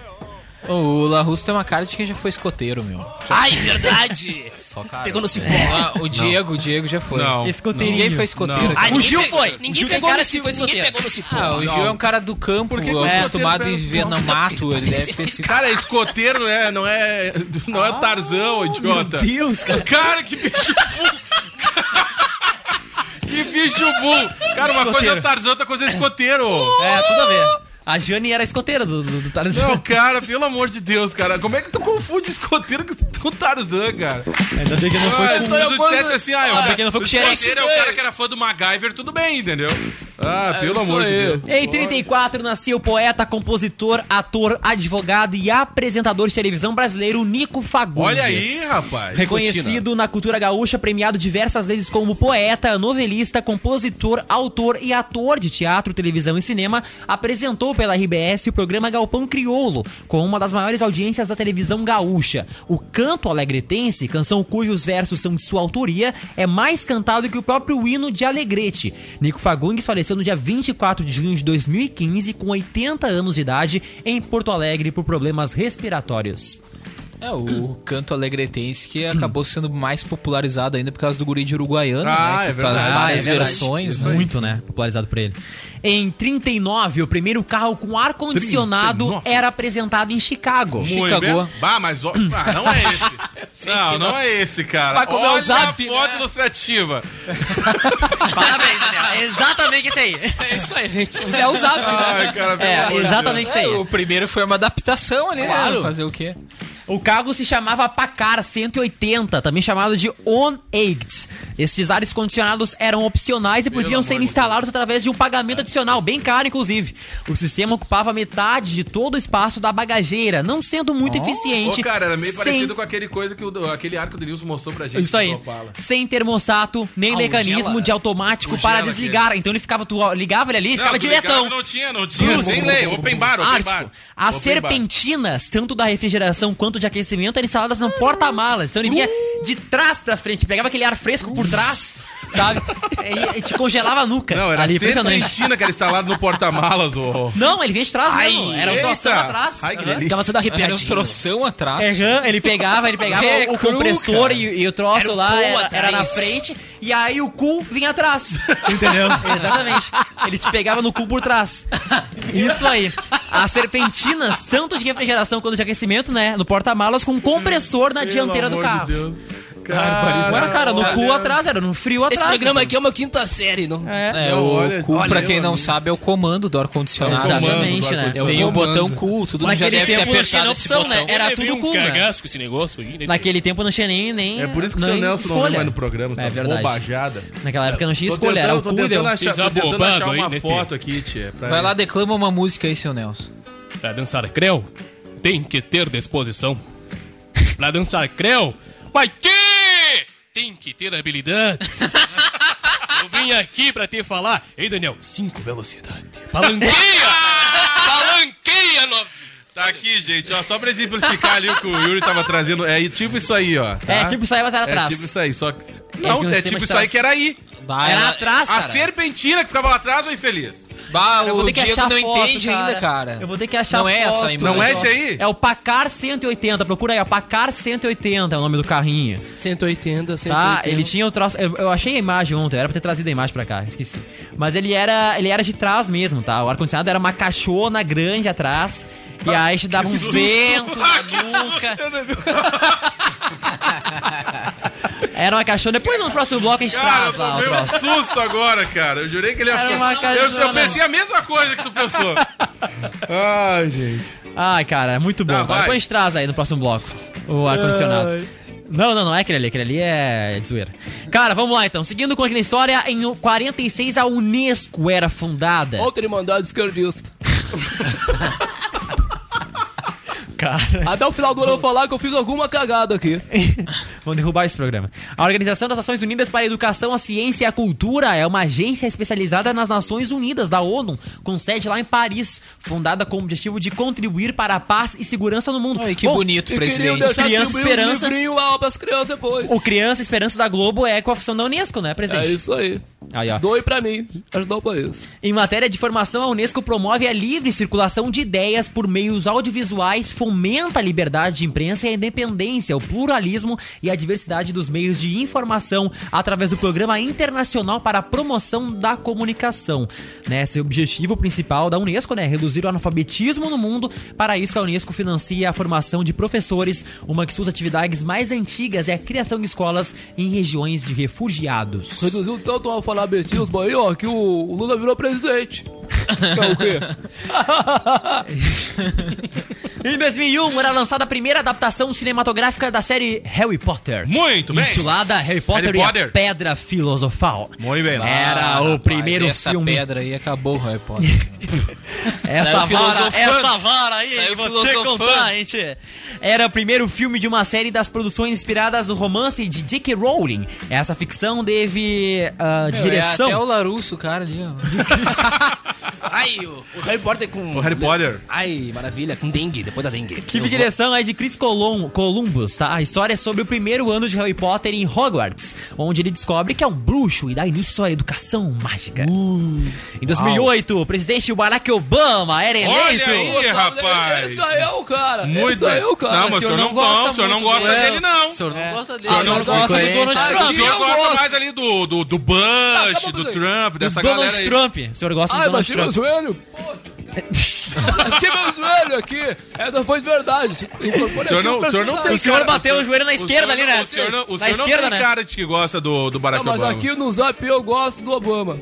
o La Russo tem uma cara de quem já foi escoteiro, meu. Ai, verdade. [LAUGHS] Só cara. Pegou no cipó. Ah, o Diego, o Diego já foi. Não. Escoteirinho. Ninguém foi escoteiro. Aqui. Ai, O Gil foi. O Ninguém pegou no cipó. foi Ninguém escoteiro. pegou no cipó. Ah, o Gil é um cara do campo, Por que que acostumado a escoteiro viver no mato. Ele deve ter sido. Cara, escoteiro não é, não é, não é Tarzão, idiota. Deus, cara. Cara, que bicho burro. que bicho burro. Cara, uma coisa é Escoteiro. Tarzão, outra coisa é escoteiro. É, tudo a ver. A Jane era escoteira do, do, do Tarzan. Não, cara, pelo amor de Deus, cara. Como é que tu confunde escoteiro com o Tarzan, cara? Ainda bem que não foi Ah, com... se tu dissesse assim, ah, Ainda bem que não foi o com xereque. escoteiro é o cara que era fã do MacGyver, tudo bem, entendeu? Ah, pelo isso amor de. Deus. Em 34 nasceu o poeta, compositor, ator, advogado e apresentador de televisão brasileiro Nico Fagundes. Olha aí, rapaz. Reconhecido na cultura gaúcha, premiado diversas vezes como poeta, novelista, compositor, autor e ator de teatro, televisão e cinema, apresentou pela RBS o programa Galpão Crioulo, com uma das maiores audiências da televisão gaúcha. O Canto Alegretense, canção cujos versos são de sua autoria, é mais cantado que o próprio hino de Alegrete. Nico Fagundes faleceu no dia 24 de junho de 2015, com 80 anos de idade, em Porto Alegre por problemas respiratórios. É, o canto alegretense que acabou sendo mais popularizado ainda por causa do guri de Uruguaiano, Ah, né? Que é faz verdade. várias Ah, é versões. né? Muito, né? Popularizado por ele. Em 39, o primeiro carro com ar-condicionado 39. era apresentado em Chicago. Muito Chicago. Bah, mas ó, ah, não é esse. [LAUGHS] não, não é esse, cara. Vai comer o Olha zap, a foto né? ilustrativa. [LAUGHS] Parabéns, Daniel. Exatamente isso aí. É isso aí, gente. É usado, né? Ai, cara, É, exatamente isso É, aí. o primeiro foi uma adaptação ali, Claro. né? Fazer o quê? O carro se chamava Pacar 180, também chamado de On-Eggs. Estes ares condicionados eram opcionais e podiam ser instalados através de um pagamento adicional, bem caro inclusive. O sistema ocupava metade de todo o espaço da bagageira, não sendo muito eficiente. Ô, cara, era meio sem- parecido com aquele coisa que o, aquele ar que o Denilson mostrou pra gente. Isso aí. Sem termostato, nem Ah, mecanismo gela. de automático para gela desligar. Então ele ficava, tu ligava ele ali e ficava Não, tu diretão. Não tinha, não tinha. Sem lei. Open bar, open Ártico. bar. As Open bar. serpentinas, tanto da refrigeração quanto de aquecimento, eram instaladas no porta-malas. Então ele vinha de trás pra frente, pegava aquele ar fresco por trás, sabe? E, e te congelava a nuca. Não, era ali, serpentina que era instalado no porta-malas, ô. Não, ele vinha de trás Ai, mesmo. Era um eita. troção atrás. Ai, que delícia. Ficava sendo arrepiadinho. Era um troção atrás. Aham, ele pegava, ele pegava É o, o compressor e, e o troço Era lá era, era na frente, e aí o cu vinha atrás. [LAUGHS] Entendeu? Exatamente. Ele te pegava no cu por trás. Isso aí. As serpentinas, tanto de refrigeração quanto de aquecimento, né? No porta-malas com compressor na dianteira do amor de Não era, cara, no cu atrás, era no frio Esse atrás. programa aqui é uma quinta série, não? É. É, Não, o olha- cu, olha, pra quem não amigo. sabe, é o comando do ar-condicionado. Exatamente, né? É o Tem o botão cool, tudo mundo já Naquele deve ter tempo não tinha apertado esse opção, né? Era tudo cu, né? com esse negócio aí, né? Naquele tempo não tinha nem, nem É por isso que o seu Nelson não vem mais no programa, É verdade. bobajada. Naquela época não tinha escolha, era o cu tô tentando achar, uma né, foto aqui, tia. Vai lá, declama uma música aí, seu Nelson. Pra dançar creu, tem que ter disposição. Pra dançar creu, mas tchê, tem que ter habilidade. Eu vim aqui pra te falar. Ei, Daniel, cinco velocidade. Palanqueia! Palanqueia, no... Tá aqui, gente, ó, só pra exemplificar ali o que o Yuri tava trazendo. É tipo isso aí, ó. tá? É, tipo isso aí, mas era atrás. É tipo isso aí, só que. que Não, é, sistema tipo de isso aí trás. que era aí. Era atrás, A cara. serpentina que ficava lá atrás, ô infeliz. Bah, Eu vou ter que Diego achar não foto, entende ainda, cara. Eu vou ter que achar Não é essa a imagem. Não é esse aí? É o Pacar 180, procura aí, ó. Pacar 180 é o nome do carrinho. 180, 180. Tá? Ele tinha o troço. Eu, eu achei a imagem ontem, era pra ter trazido a imagem pra cá, esqueci. Mas ele era, ele era de trás mesmo, tá? O ar-condicionado era uma caixona grande atrás. E aí te dava um vento na [LAUGHS] nuca. [LAUGHS] Era uma caixona. Depois no próximo bloco a gente Cara, eu traz lá o tomei um susto agora, cara. Eu jurei que ele ia Era uma eu, caixona. eu pensei a mesma coisa que tu pensou. Ai, gente. Ai, cara, é muito bom. Tá. Depois a gente traz aí no próximo bloco o ar-condicionado. Não, não, não é aquele ali. Aquele ali é de zoeira. Cara, vamos lá então. Seguindo com aquela história, em 46 a Unesco era fundada. Outra irmandade esquerdista. [LAUGHS] Cara. Até o final do ano eu vou falar que eu fiz alguma cagada aqui. [LAUGHS] Vamos derrubar esse programa. A Organização das Nações Unidas para a Educação, a Ciência e a Cultura é uma agência especializada nas Nações Unidas da ONU, com sede lá em Paris, fundada com o objetivo de contribuir para a paz e segurança no mundo. Ai, que Bom, bonito, presidente. Criança Esperança. lá pras crianças depois. O Criança Esperança da Globo é com a função da Unesco, né, É presidente? isso aí. Aí, ó. Doe pra mim, ajudar o país. Em matéria de formação, a Unesco promove a livre circulação de ideias por meios audiovisuais, fomenta a liberdade de imprensa e a independência, o pluralismo e a diversidade dos meios de informação através do Programa Internacional para a Promoção da Comunicação. Né, esse é o objetivo principal da Unesco, né? Reduzir o analfabetismo no mundo. Para isso, a Unesco financia a formação de professores, uma de suas atividades mais antigas é a criação de escolas em regiões de refugiados. Reduziu tanto o alfabetismo aí, ó, que o o Lula virou presidente. [LAUGHS] Que é o quê? [LAUGHS] Em 2001 era lançada a primeira adaptação cinematográfica da série Harry Potter. Muito bem. Intitulada Harry Potter, Harry e a Potter. Pedra Filosofal. Muito bem. Era Ah, o rapaz, primeiro essa filme. pedra aí acabou o Harry Potter. [LAUGHS] Essa vara, essa vara aí, Saiu vou te filosofando. contar, gente. Era o primeiro filme de uma série das produções inspiradas no romance de J.K. Rowling. Essa ficção teve ah, Meu, direção... É até o Larusso, cara ali, ó. [LAUGHS] Ai, o, o Harry Potter com. O Harry Potter. Ai, maravilha, com dengue, depois da dengue. Tive direção aí de Chris Colum, Columbus, tá? A história é sobre o primeiro ano de Harry Potter em Hogwarts, onde ele descobre que é um bruxo e dá início à educação mágica. em 2008, o presidente Barack Obama era eleito. Olha aí, rapaz. Esse aí é o cara. Muito esse aí é o cara. Não, mas o senhor não gosta, o senhor não muito gosta dele. dele, não. O senhor não gosta dele. O senhor não gosta do Donald Ah, Trump. O senhor eu gosta gosto. mais ali do, do, do Bush, do. Trump, Do dessa galera Donald aí. Trump. O senhor gosta Ai, do mas Donald tira o Trump? joelho. [LAUGHS] [LAUGHS] Aqui meu joelho aqui. Essa foi de verdade. O senhor não, o o senhor não tem O senhor cara- bateu o joelho na o esquerda ali, né? O senhor não, o Na senhor não esquerda, tem né? cara de que gosta do, do Barack Não, mas Obama. aqui no Zap eu gosto do Obama.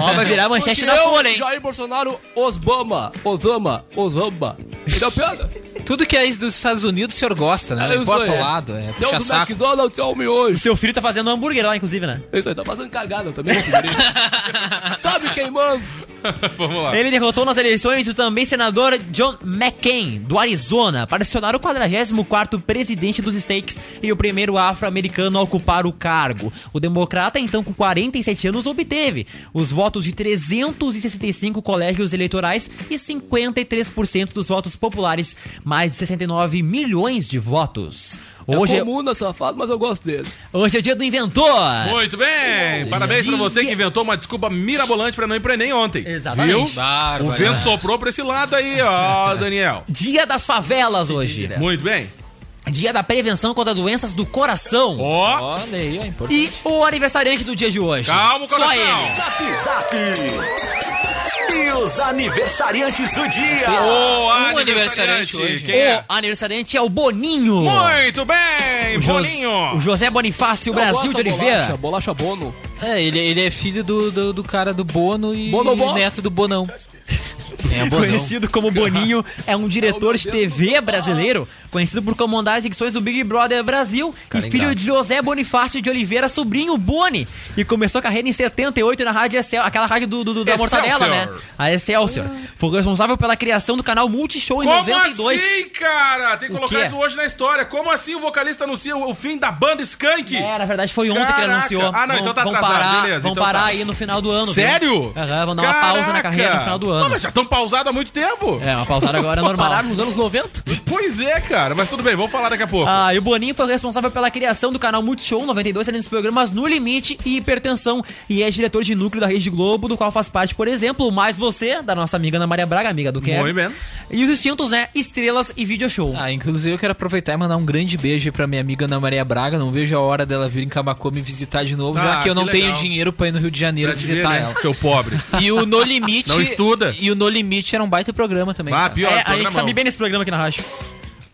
Ó, vai virar manchete Porque da eu, Folha, hein? Jair Bolsonaro, Osbama, Osama, Osama. Entendeu a piada? Tu Tudo que é isso dos Estados Unidos o senhor gosta, né? É isso Bota aí. ao lado, é Deu puxa do saco. McDonald's ao miojo. O seu filho tá fazendo hambúrguer lá, inclusive, né? Isso aí, tá fazendo cagada também. [LAUGHS] Sabe quem manda? [LAUGHS] Vamos lá. Ele derrotou nas eleições o também senador John McCain, do Arizona, para se tornar o 44º presidente dos States e o primeiro afro-americano a ocupar o cargo. O democrata, então com 47 anos, obteve os votos de 365 colégios eleitorais e 53% dos votos populares, mais de 69 milhões de votos. Hoje é é, comuna, safado, mas eu gosto dele. hoje é dia do inventor. Muito bem! Parabéns pra você que inventou uma desculpa mirabolante pra não ir pra Enem ontem. Exatamente. Viu? Bárbaro. O vento soprou pra esse lado aí, ó, [LAUGHS] Daniel. Dia das favelas hoje. Muito bem. Dia da prevenção contra doenças do coração. Ó, Olha aí, ó, importante. E o aniversariante do dia de hoje. calma, Só coração. ele. Zap Zap. E os aniversariantes do dia. O Um aniversariante hoje. Quem é? O aniversariante é o Boninho. Muito bem, O Jos- Boninho. O José Bonifácio Eu Brasil de Oliveira. Bolacha, bolacha Bono. É, ele, ele é filho do, do, do cara do Bono e Bonovox. neto do Bonão. É. Conhecido como Boninho, [LAUGHS] é um diretor de TV brasileiro, conhecido por comandar as edições do Big Brother Brasil Cara e filho ingrato. de José Bonifácio de Oliveira, sobrinho Boni. E começou a carreira em 78 na Rádio Excel, aquela rádio do, do- do- da. Mortadela, né? A Excelsior. Foi responsável pela criação do canal Multishow em Como 92. assim, cara? Tem que colocar isso hoje na história. Como assim o vocalista anuncia o fim da banda Skank? É, na verdade foi ontem que ele Caraca. anunciou. Ah, não, Vão- então tá vão atrasado, parar, beleza, Vão então parar tá. aí no final do ano. viu? Sério? Aham, vão dar uma pausa na Caraca. carreira no final do ano. mas já estão pausados há muito tempo. É, uma pausada agora é normal. Pararam nos anos 90? Pois é, cara. Mas tudo bem, vamos falar daqui a pouco. Ah, e o Boninho foi responsável pela criação do canal Multishow 92, além dos programas No Limite e Hipertensão. E é diretor de núcleo da Rede Globo, do qual faz parte, por exemplo, o Mais Você, da nossa amiga Ana Maria Braga, amiga do Kevin. Muito bem. E os extintos, né? Estrelas e Video Show. Ah, inclusive eu quero aproveitar e mandar um grande beijo aí pra minha amiga Ana Maria Braga. Não vejo a hora dela vir em Camacuã me visitar de novo, já Ah, que eu não que tenho dinheiro pra ir no Rio de Janeiro Pra visitar ver, né, ela. Seu pobre. E o No Limite. Não estuda. E o No Limite era um baita programa também. Ah, cara. pior, é, a gente sabe bem nesse programa aqui na rádio.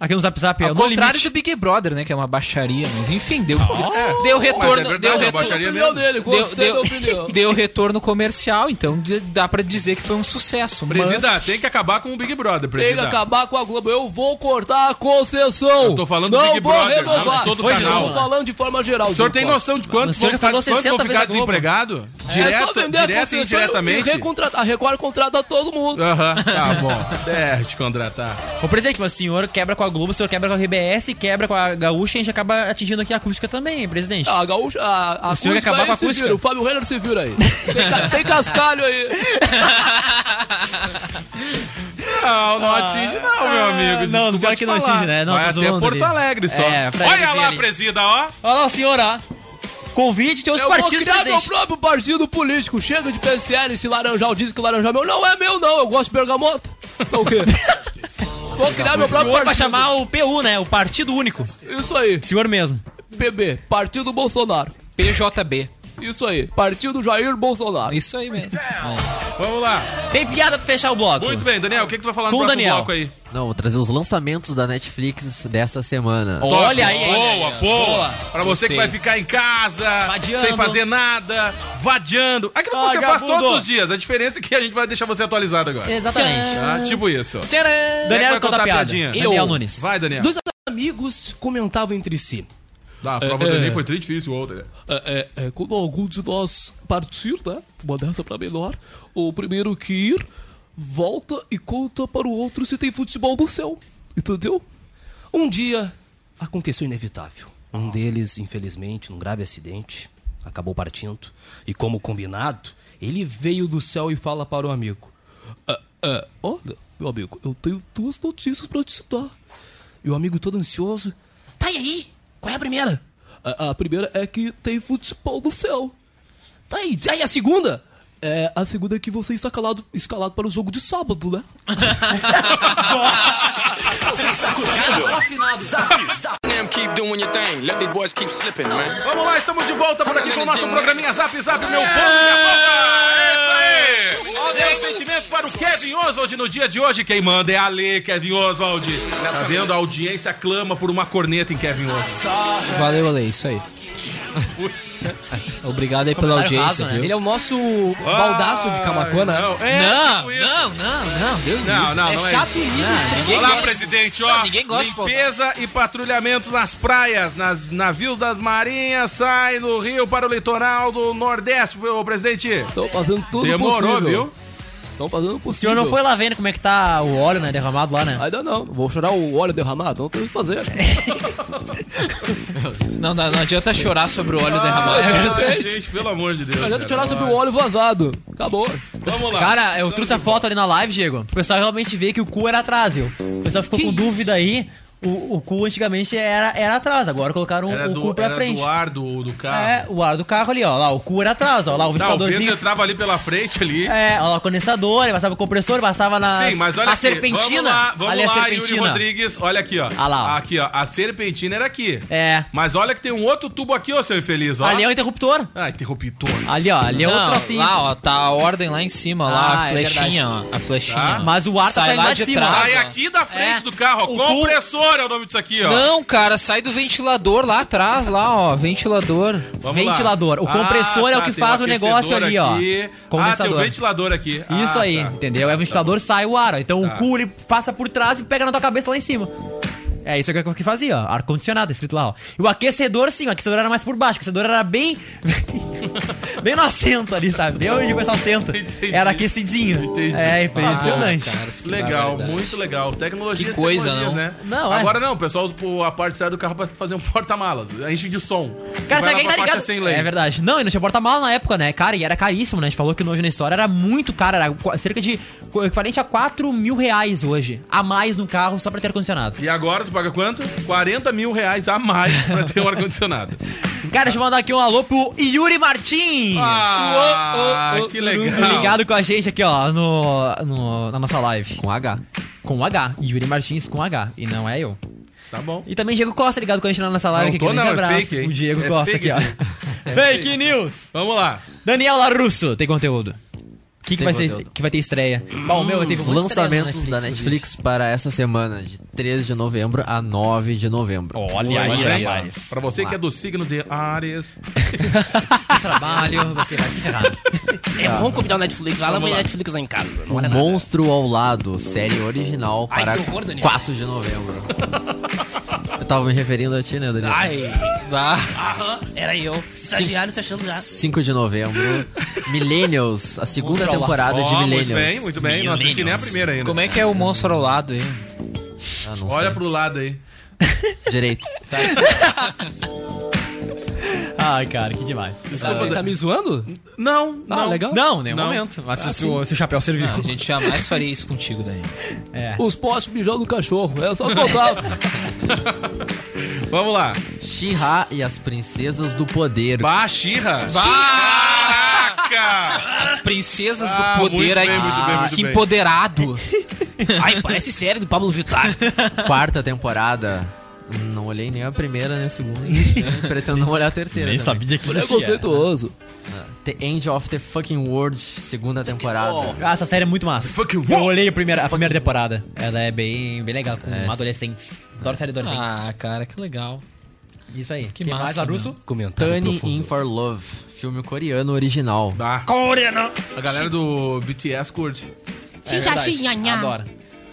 Aqui no Zap Zap. é Ao o No contrário Limite. do Big Brother, né? Que é uma baixaria, mas enfim, deu, É. deu Mas retorno. é verdade, deu, é retorno dele, deu, deu, opinião. deu retorno comercial, então dá pra dizer que foi um sucesso. mas- Presida, tem que acabar com o Big Brother, Tem presida. que acabar com a Globo. Eu vou cortar a concessão. Eu tô falando do não Big vou Brother, não renovar. sou do Foi, canal. Eu tô falando de forma geral. O senhor tem noção de quanto O senhor vão, falou ficar, quanto 60 vão ficar a desempregados? é Direto, só vender a direto e concessão e indiretamente? recontratar. A Record contrata todo mundo. Aham, tá bom. [LAUGHS] Deve te contratar. Ô, presidente, mas o senhor quebra com a Globo, o senhor quebra com a RBS, quebra com a Gaúcha e a gente acaba atingindo aqui a acústica também, hein, presidente. A gaúcha, a, a O senhor acústica acabar com a se acústica? vira, O Fábio Renner se vira aí. Tem, tem cascalho aí. [LAUGHS] Não, não atinge não, meu amigo. não, pior que não falar. atinge, né? Não, Vai até zoando Porto ali. Alegre só. É, Olha lá, ali. presida, ó. Olha lá o senhor, ó. Convite de outros Eu vou partidos, criar meu próprio partido político. Chega de PSL, esse laranjal diz que o laranjal é meu. Não é meu, não. Eu gosto de bergamota. Então o quê? [LAUGHS] Vou criar meu O próprio senhor vai partido. chamar o PU, né? O Partido Único. Isso aí. Senhor mesmo. PB, Partido Bolsonaro. PJB. Isso aí. Partido Jair Bolsonaro. Isso aí mesmo. Vamos lá. Tem piada pra fechar o bloco. Muito bem, Daniel, o que, que tu vai falar no Com o próximo Daniel. bloco aí? Não, vou trazer os lançamentos da Netflix dessa semana. Olha aí, Boa, boa. boa. Pra você que Gostei. vai ficar em casa, Vadiando. sem fazer nada, vadiando. Aquilo que você faz todos os dias. A diferença é que a gente vai deixar você atualizado agora. Exatamente. Tá? Tipo isso. Tcharam! É que Daniel vai conta contar a piada. piadinha? Daniel Eu. Nunes. Vai, Daniel. Dois amigos comentavam entre si. Tá, a prova É, do é. Enem foi tri difícil ontem. É, é, é, quando algum de nós partir, né? Uma dessa pra menor, o primeiro que ir, volta e conta para o outro se tem futebol no céu. Entendeu? Um dia aconteceu o inevitável. Um deles, infelizmente, num grave acidente, acabou partindo. E como combinado, ele veio do céu e fala para o amigo: "Ah, ah, Olha, meu amigo, eu tenho duas notícias para te dar. E o amigo todo ansioso. Tá aí? Qual é a primeira? A, a primeira é que tem futebol no céu. Tá aí. Aí a segunda? É, a segunda é que você está escalado, escalado para o jogo de sábado, né? [LAUGHS] Você está curtindo? Zap Zap. Vamos lá, estamos de volta por aqui com o nosso programinha Zap Zap, meu povo, minha boca. Meu sentimento para o Kevin Oswald no dia de hoje. Quem manda é a Lê, Kevin Oswald. Tá vendo? A audiência clama por uma corneta em Kevin Oswald. Valeu, Ale, isso aí. Obrigado aí pela Comentário audiência, né? viu? Ele é o nosso baldaço de Camacuã, né? Não, é, Não, não, não, não, Deus Não, é não é chato e ninguém Olá, gosta. presidente, ó. Ninguém gosta, Limpeza e patrulhamento nas praias, nas navios das marinhas, sai do Rio para o litoral do Nordeste, ô presidente. Estão fazendo tudo Demorou, possível. viu? Estão fazendo o O senhor não foi lá vendo como é que tá o óleo, né? Derramado lá, né? Ainda não. Vou chorar o óleo derramado. Não tem o que fazer. [LAUGHS] Não, não, não adianta chorar sobre o óleo derramado. Ah, gente, pelo amor de Deus. Não adianta cara. chorar sobre o óleo vazado. Acabou. Vamos lá. Cara, eu trouxe a foto ali na live, Diego. O pessoal realmente vê que o cu era atrás, viu? O pessoal ficou Que com isso? dúvida aí. O, o cu antigamente era, era atrás, agora colocaram Era o do, cu pra era frente. do ar do, do carro. É, o ar do carro ali, ó. Lá, o cu era atrás, ó. Lá, o Não, o vento ventiladorzinho. entrava ali pela frente ali. É, ó, lá, o condensador, ele passava o compressor, passava na. Sim, mas olha a aqui. serpentina. Vamos lá, vamos ali lá a Yuri. Rodrigues. Olha aqui, ó. Ah lá, ó. Aqui, ó. A serpentina era aqui. É. Mas olha que tem um outro tubo aqui, ó, seu infeliz, ó. Ali é o interruptor. Ah, interruptor. Ali, ó, ali é Não, outro assim. Lá, ó, tá a ordem lá em cima, lá, Ah, a é flechinha, ó. A flechinha. Tá. Mas o ar tá Sai saindo lá lá de de cima. trás. Sai aqui da frente É. do carro, ó. O é o nome disso aqui, ó. Não, cara, sai do ventilador lá atrás, lá, ó. Ventilador. Vamos lá. Ventilador. O compressor é o que tem um faz o negócio aquecedor ali, ó. aqui. Ah, Condensador. tem o ventilador aqui. Isso Ah, aí, tá. entendeu? Aí o ventilador sai o ar, ó. Então Tá. o cu ele passa por trás e pega na tua cabeça lá em cima. É isso que eu que fazia, ó. Ar-condicionado, escrito lá, ó. E o aquecedor, sim, o aquecedor era mais por baixo. O aquecedor era bem. [LAUGHS] bem no assento ali, sabe? Bem onde o pessoal senta. Entendi. Era aquecidinho. Entendi. É impressionante. Ah, cara, que Legal, barbaridade. muito legal. Tecnologia Que coisa, não? né? Não, é. Agora não, o pessoal usa pô, a parte de trás do carro pra fazer um porta-malas. [LAUGHS] Enche de som. Cara, sabe quem tá ligado? sem lei. É verdade. Não, e não tinha porta-mala na época, né? Cara, e era caríssimo, né? A gente falou que o nojo na história era muito caro. Era cerca de. Qu- equivalente a 4 mil reais hoje. A mais no carro só pra ter ar-condicionado. E agora tu paga quanto? 40 mil reais a mais pra ter um [LAUGHS] ar-condicionado. Cara, deixa eu mandar aqui um alô pro Yuri Martins. Ah, que legal. Ligado com a gente aqui, ó, no, no- na nossa live. Com H. Com H. Yuri Martins com H. E não é eu. Tá bom. E também Diego Costa ligado com a gente na nossa live Não aqui. tô, grande não, é abraço. fake, hein? o Diego É Costa fake aqui, ó. isso aí. [LAUGHS] fake news. Vamos lá. Daniel Larusso tem conteúdo. O que, que, vai ser, que vai ter estreia? Bom, meu, teve no lançamentos da Netflix para essa semana, de 13 de novembro a 9 de novembro. Olha aí, rapaz. Pra você que é do signo de Ares. [LAUGHS] Trabalho, você vai se ferrar. [LAUGHS] É bom convidar o Netflix. Vai lá ver. Netflix lá em casa. O Monstro ao Lado, série original Ai, para que horror, Daniel. 4 de novembro. [LAUGHS] Tava me referindo a ti, né, Daniel? Ai. Ah, Aham, era eu. Estagiário se achando já. 5 de novembro. Millennials, a segunda Monstro ao temporada de Ó, muito Millennials. bem, muito bem. Não assisti nem a primeira ainda. como é que é o monstro ao lado aí? Ah, não Olha sei. pro lado aí. Direito. [LAUGHS] Ai, cara, que demais. Desculpa, Tá, tá me zoando? Não, Ah, não. legal. Não, nenhum Não. momento. Mas Ah, se, o, se o chapéu serviu. Não, a gente jamais faria isso contigo daí. É. Os postes mijando no cachorro. É só contato. [LAUGHS] Vamos lá. She-Ra e as Princesas do Poder. Bashira. Caraca! As princesas Ah, do poder bem, aqui. muito bem, muito que bem. empoderado. [LAUGHS] Ai, parece série do Pablo Vittar. Quarta temporada. Não olhei nem a primeira nem a segunda. e [LAUGHS] pretendo não olhar a terceira. Nem também. sabia que É existia. conceituoso. The End of the Fucking World, segunda temporada. Ah, essa série é muito massa. Eu olhei a primeira, a primeira temporada. Ela é bem, bem legal, com É. adolescentes. Adoro série de adolescentes. Ah, cara, que legal. Isso aí. que Quem mais, massa, Larusso? Comentário profundo. in for Love, filme coreano original. Ah, Coreano. a galera do BTS curte. É verdade. Adoro.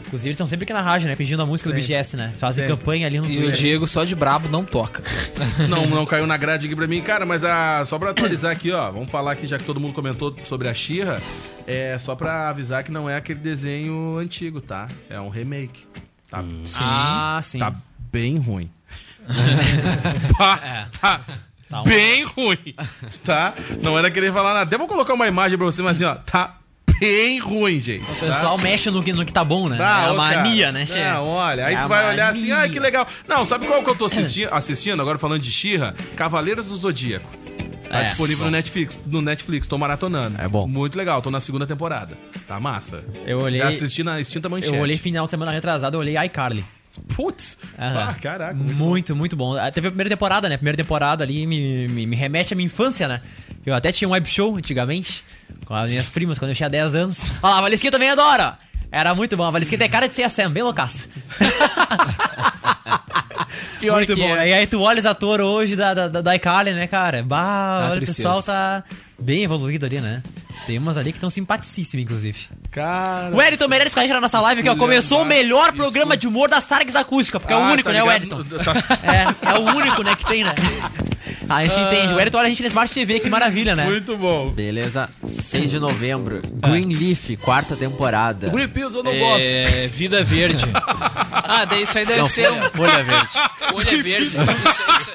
Inclusive, eles estão sempre aqui na rádio, né? Pedindo a música do. BTS, né? Fazem Sim. campanha ali no E o. Diego só de brabo não toca. [LAUGHS] Não, não caiu na grade aqui pra mim. Cara, mas ah, só pra atualizar aqui, ó. Vamos falar aqui, já que todo mundo comentou sobre a Xirra. É só pra avisar que não é aquele desenho antigo, tá? É um remake. Tá, Sim. Ah, sim. tá bem ruim. [LAUGHS] tá, tá Tá um- bem ruim. Tá? Não era querer falar nada. Até vou colocar uma imagem pra você, mas assim, ó. Tá bem ruim, gente. O pessoal mexe no que, no que tá bom, né? Ah, é a ô, mania, cara. né, Che? Não, olha, aí É tu vai olhar assim, mania. ai que legal. Não, sabe qual que eu tô assisti assistindo, agora falando de Xirra? Cavaleiros do Zodíaco. Tá É. disponível no Netflix, no Netflix, tô maratonando. É bom. Muito legal, tô na segunda temporada. Tá massa. Eu olhei- Já assisti na extinta manchete. Eu olhei final de semana retrasado, eu olhei iCarly. Putz! Ah, caraca. Muito, muito bom. Ah, Teve a primeira temporada, né? A primeira temporada ali me, me, me remete à minha infância, né? Eu até tinha um web show antigamente, com as minhas primas, quando eu tinha 10 anos. Olha lá, a Valesquinha também adora! Era muito bom. A Valesquinha tem cara de ser a Sam, bem loucaça. [LAUGHS] Pior Muito que bom. é. E aí tu olha os atores hoje da, da, da, iCarly, né, cara? Bah, olha, o pessoal tá bem evoluído ali, né? Tem umas ali que estão simpaticíssimas, inclusive. Cara. O Wellington Meirelles com a gente na nossa live, que ó, começou o melhor programa de humor da Sargs Acústica, porque é o Ah, único, tá né? Wellington? Tá- [LAUGHS] É, é o único, né, que tem, né? A gente entende. O Wellington olha a gente na Smart TV, que maravilha, né? Muito bom. Beleza, 6 de novembro. Greenleaf, quarta temporada. Greenpeace eu não gosto. É, Vida Verde. [LAUGHS] Ah, daí isso aí deve Não, ser folha, folha verde. [LAUGHS] Folha Verde. Isso, isso-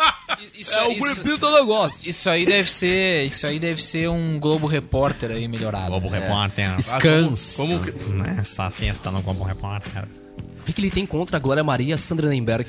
isso- É o Greenpeace eu não gosto. isso aí deve ser, isso aí deve ser um Globo Repórter aí melhorado. Globo Repórter. Scans. Como que... Essa cesta no Globo Repórter. O que, que ele tem contra a Glória Maria Sandra Nemberg?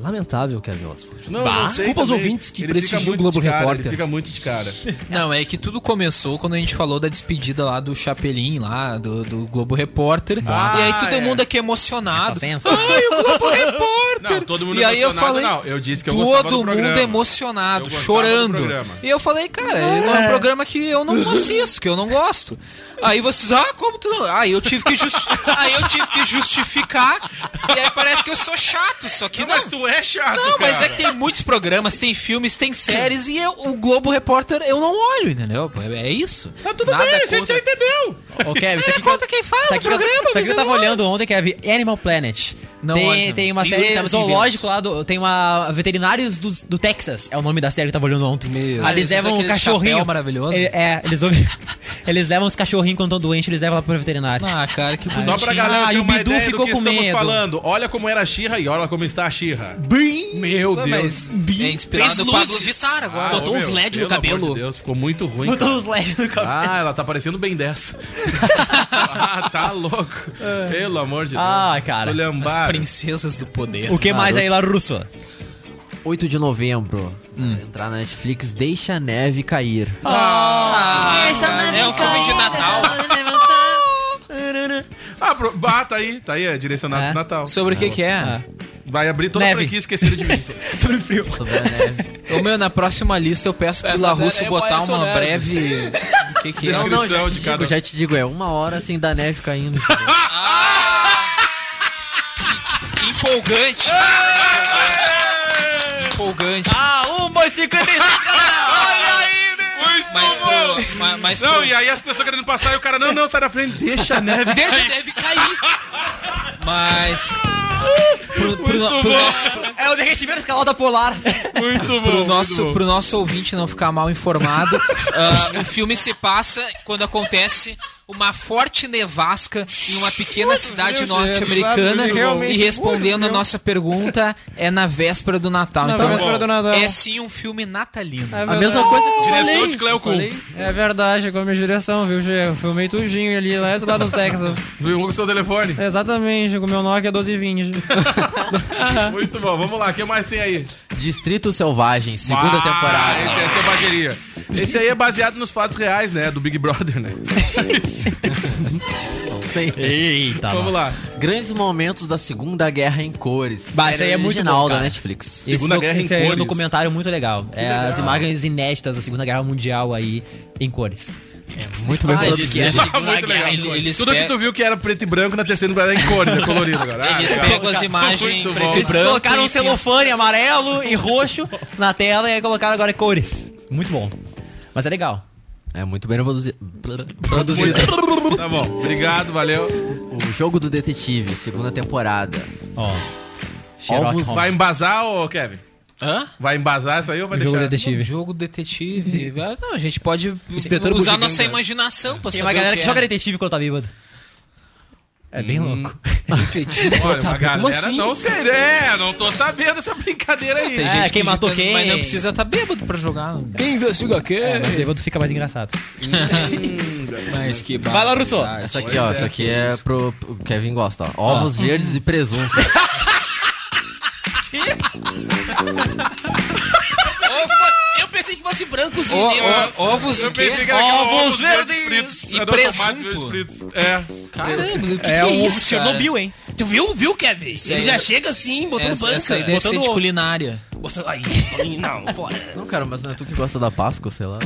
Lamentável, Kevin Oswald. Não, Bah, não sei Desculpa aos ouvintes que prestigiam o Globo cara, Repórter. Ele fica muito de cara. [LAUGHS] Não, é que tudo começou quando a gente falou da despedida lá do Chapelin, lá do, do Globo Repórter. Ah, e aí todo é. mundo aqui emocionado. Sensa. Ai, o Globo Repórter! Não, todo mundo e aí eu emocionado, falei, não. Eu disse que eu todo mundo emocionado, chorando. E eu falei, cara, é um programa que eu não assisto, que eu não gosto. Aí vocês, ah, como tu não? Aí eu tive que justi- [LAUGHS] aí eu tive que justificar. E aí parece que eu sou chato, só que Não, não. mas tu é chato, Não, mas cara. é que tem muitos programas, tem filmes, tem séries e eu- o Globo Repórter eu não olho, entendeu? É, é isso. Tá tudo Nada bem, a gente já entendeu. Ô, Kevin, que eu- contra quem faz o programa, mas que eu tava não- olhando ontem, Kevin, Animal Planet. Não tem, olho, não. tem uma série muitas zoológico lá, do, tem uma Veterinários do, do Texas, é o nome da série que eu tava olhando ontem. Meu. Aí eles levam um aquele cachorrinho. maravilhoso. É, é, eles, ouvem- [LAUGHS] eles levam os cachorrinhos quando estão doentes, eles levam lá pro veterinário. Ah, cara, que Só bonitinho. pra galera Ah, ter e o uma Bidu ideia ficou do que com estamos medo. falando. Olha como era a Xirra e olha como está a Xirra. Meu Deus. Deus. É inspirado Fez Pablo luzes. Vittar agora. Ah, Botou ô, uns meu, LED no cabelo. de Deus, ficou muito ruim. Botou cara. os LED no cabelo. Ah, ela tá parecendo bem 10. [LAUGHS] ah, tá louco. Pelo amor de Deus. Ah, cara. As Esculhambar. princesas do poder. O que mais aí lá, Russo? 8 de novembro. Hum. Entrar na Netflix, Deixa a Neve Cair. Ah, é um filme de Natal. Ah, bah, tá aí. Tá aí, é direcionado É. pro Natal. Sobre o que que é? Vai abrir toda Neve. a franquia esquecida de mim. [LAUGHS] Sobre frio. Sobre a neve. Ô meu, na próxima lista eu peço pro Essa Vila Russo série é botar uma Soneres. breve. O [LAUGHS] que que é? Não, Não, Descrição não, já de cada digo, um. já te digo, é uma hora assim da neve caindo. Que [LAUGHS] empolgante. empolgante. Ah, 1h56, Olha aí, né? Muito Mas bom. pro. ma- Mas Não, pro, e aí as pessoas querendo passar e o cara, não, não, sai da frente, deixa a neve. Deixa a neve cair. mas. Pro, pro, Muito pro bom. nosso, É o derretimento escalada polar. Muito bom. pro muito nosso, bom. pro nosso ouvinte não ficar mal informado, [LAUGHS] ah, o filme se passa quando acontece uma forte nevasca em uma pequena cidade norte-americana e respondendo a nossa pergunta é na véspera do Natal. Na então véspera do Natal. é sim um filme natalino. É A mesma coisa que eu Direção falei. de Cleo. É verdade, com a minha direção, viu, Gê? Eu filmei tudinho ali, lá do lado dos Texas. Viu com o seu telefone? Exatamente, com o meu Nokia 1220. [LAUGHS] [LAUGHS] Muito bom, vamos lá, o que mais tem aí? Distrito Selvagem, segunda Ah, temporada. Esse é selvageria. Esse aí é baseado nos fatos reais, né? Do Big Brother, né? [LAUGHS] Não sei. Eita, Vamos lá. Grandes momentos da Segunda Guerra em cores. Bah, esse aí é muito original bom, da. Netflix. Esse, Segunda doc- Guerra em esse é um cores. documentário muito legal. É as imagens inéditas da Segunda Guerra Mundial aí em cores. Muito bem Ah, eles- produzido. eles- Muito Guerra, legal. ele- eles Tudo que tu viu que era preto e branco na terceira temporada é em cores, é colorido agora. Ah, Eles legal. pegam as imagens Muito preto bom. e branco. colocaram um e celofane amarelo e roxo na tela e aí colocaram agora em cores. Muito bom. Mas é legal. É muito bem produzi- produzido. Tá bom, obrigado, valeu. O Jogo do Detetive, segunda temporada. Ó. Ovos Holmes. Vai embasar, ô Kevin? Hã? Vai embasar isso aí ou vai Jogo deixar? detetive. Jogo detetive. Ah, Não, a gente pode Inspetor usar Bugiganga. nossa imaginação pra Tem saber uma galera o que, que joga é. detetive quando tá bêbado. É bem louco. [LAUGHS] Olha, uma galera Como assim? não sei, é, não tô sabendo dessa brincadeira aí. Tem É, gente quem que matou digita- quem? Mas não precisa estar bêbado pra jogar. Quem investiga quem? É, mas bêbado fica mais engraçado. [LAUGHS] Mas que Vai lá, Russo. Essa aqui, ó, essa aqui é pro o Kevin gosta, ó. Ovos verdes e presunto. [LAUGHS] Fosse brancos e negros. ovos o quê? Ovos verdes e presunto. É. Caramba, o que, É, é, um ovo isso, cara? Chernobyl, hein? Tu viu, viu, Kevin? Ele aí já é- chega assim, botando banca. essa aí deve Botando ser de ovo. culinária. Botando... Aí, não, fora. Não, cara, mas não é tu que gosta da Páscoa, sei lá.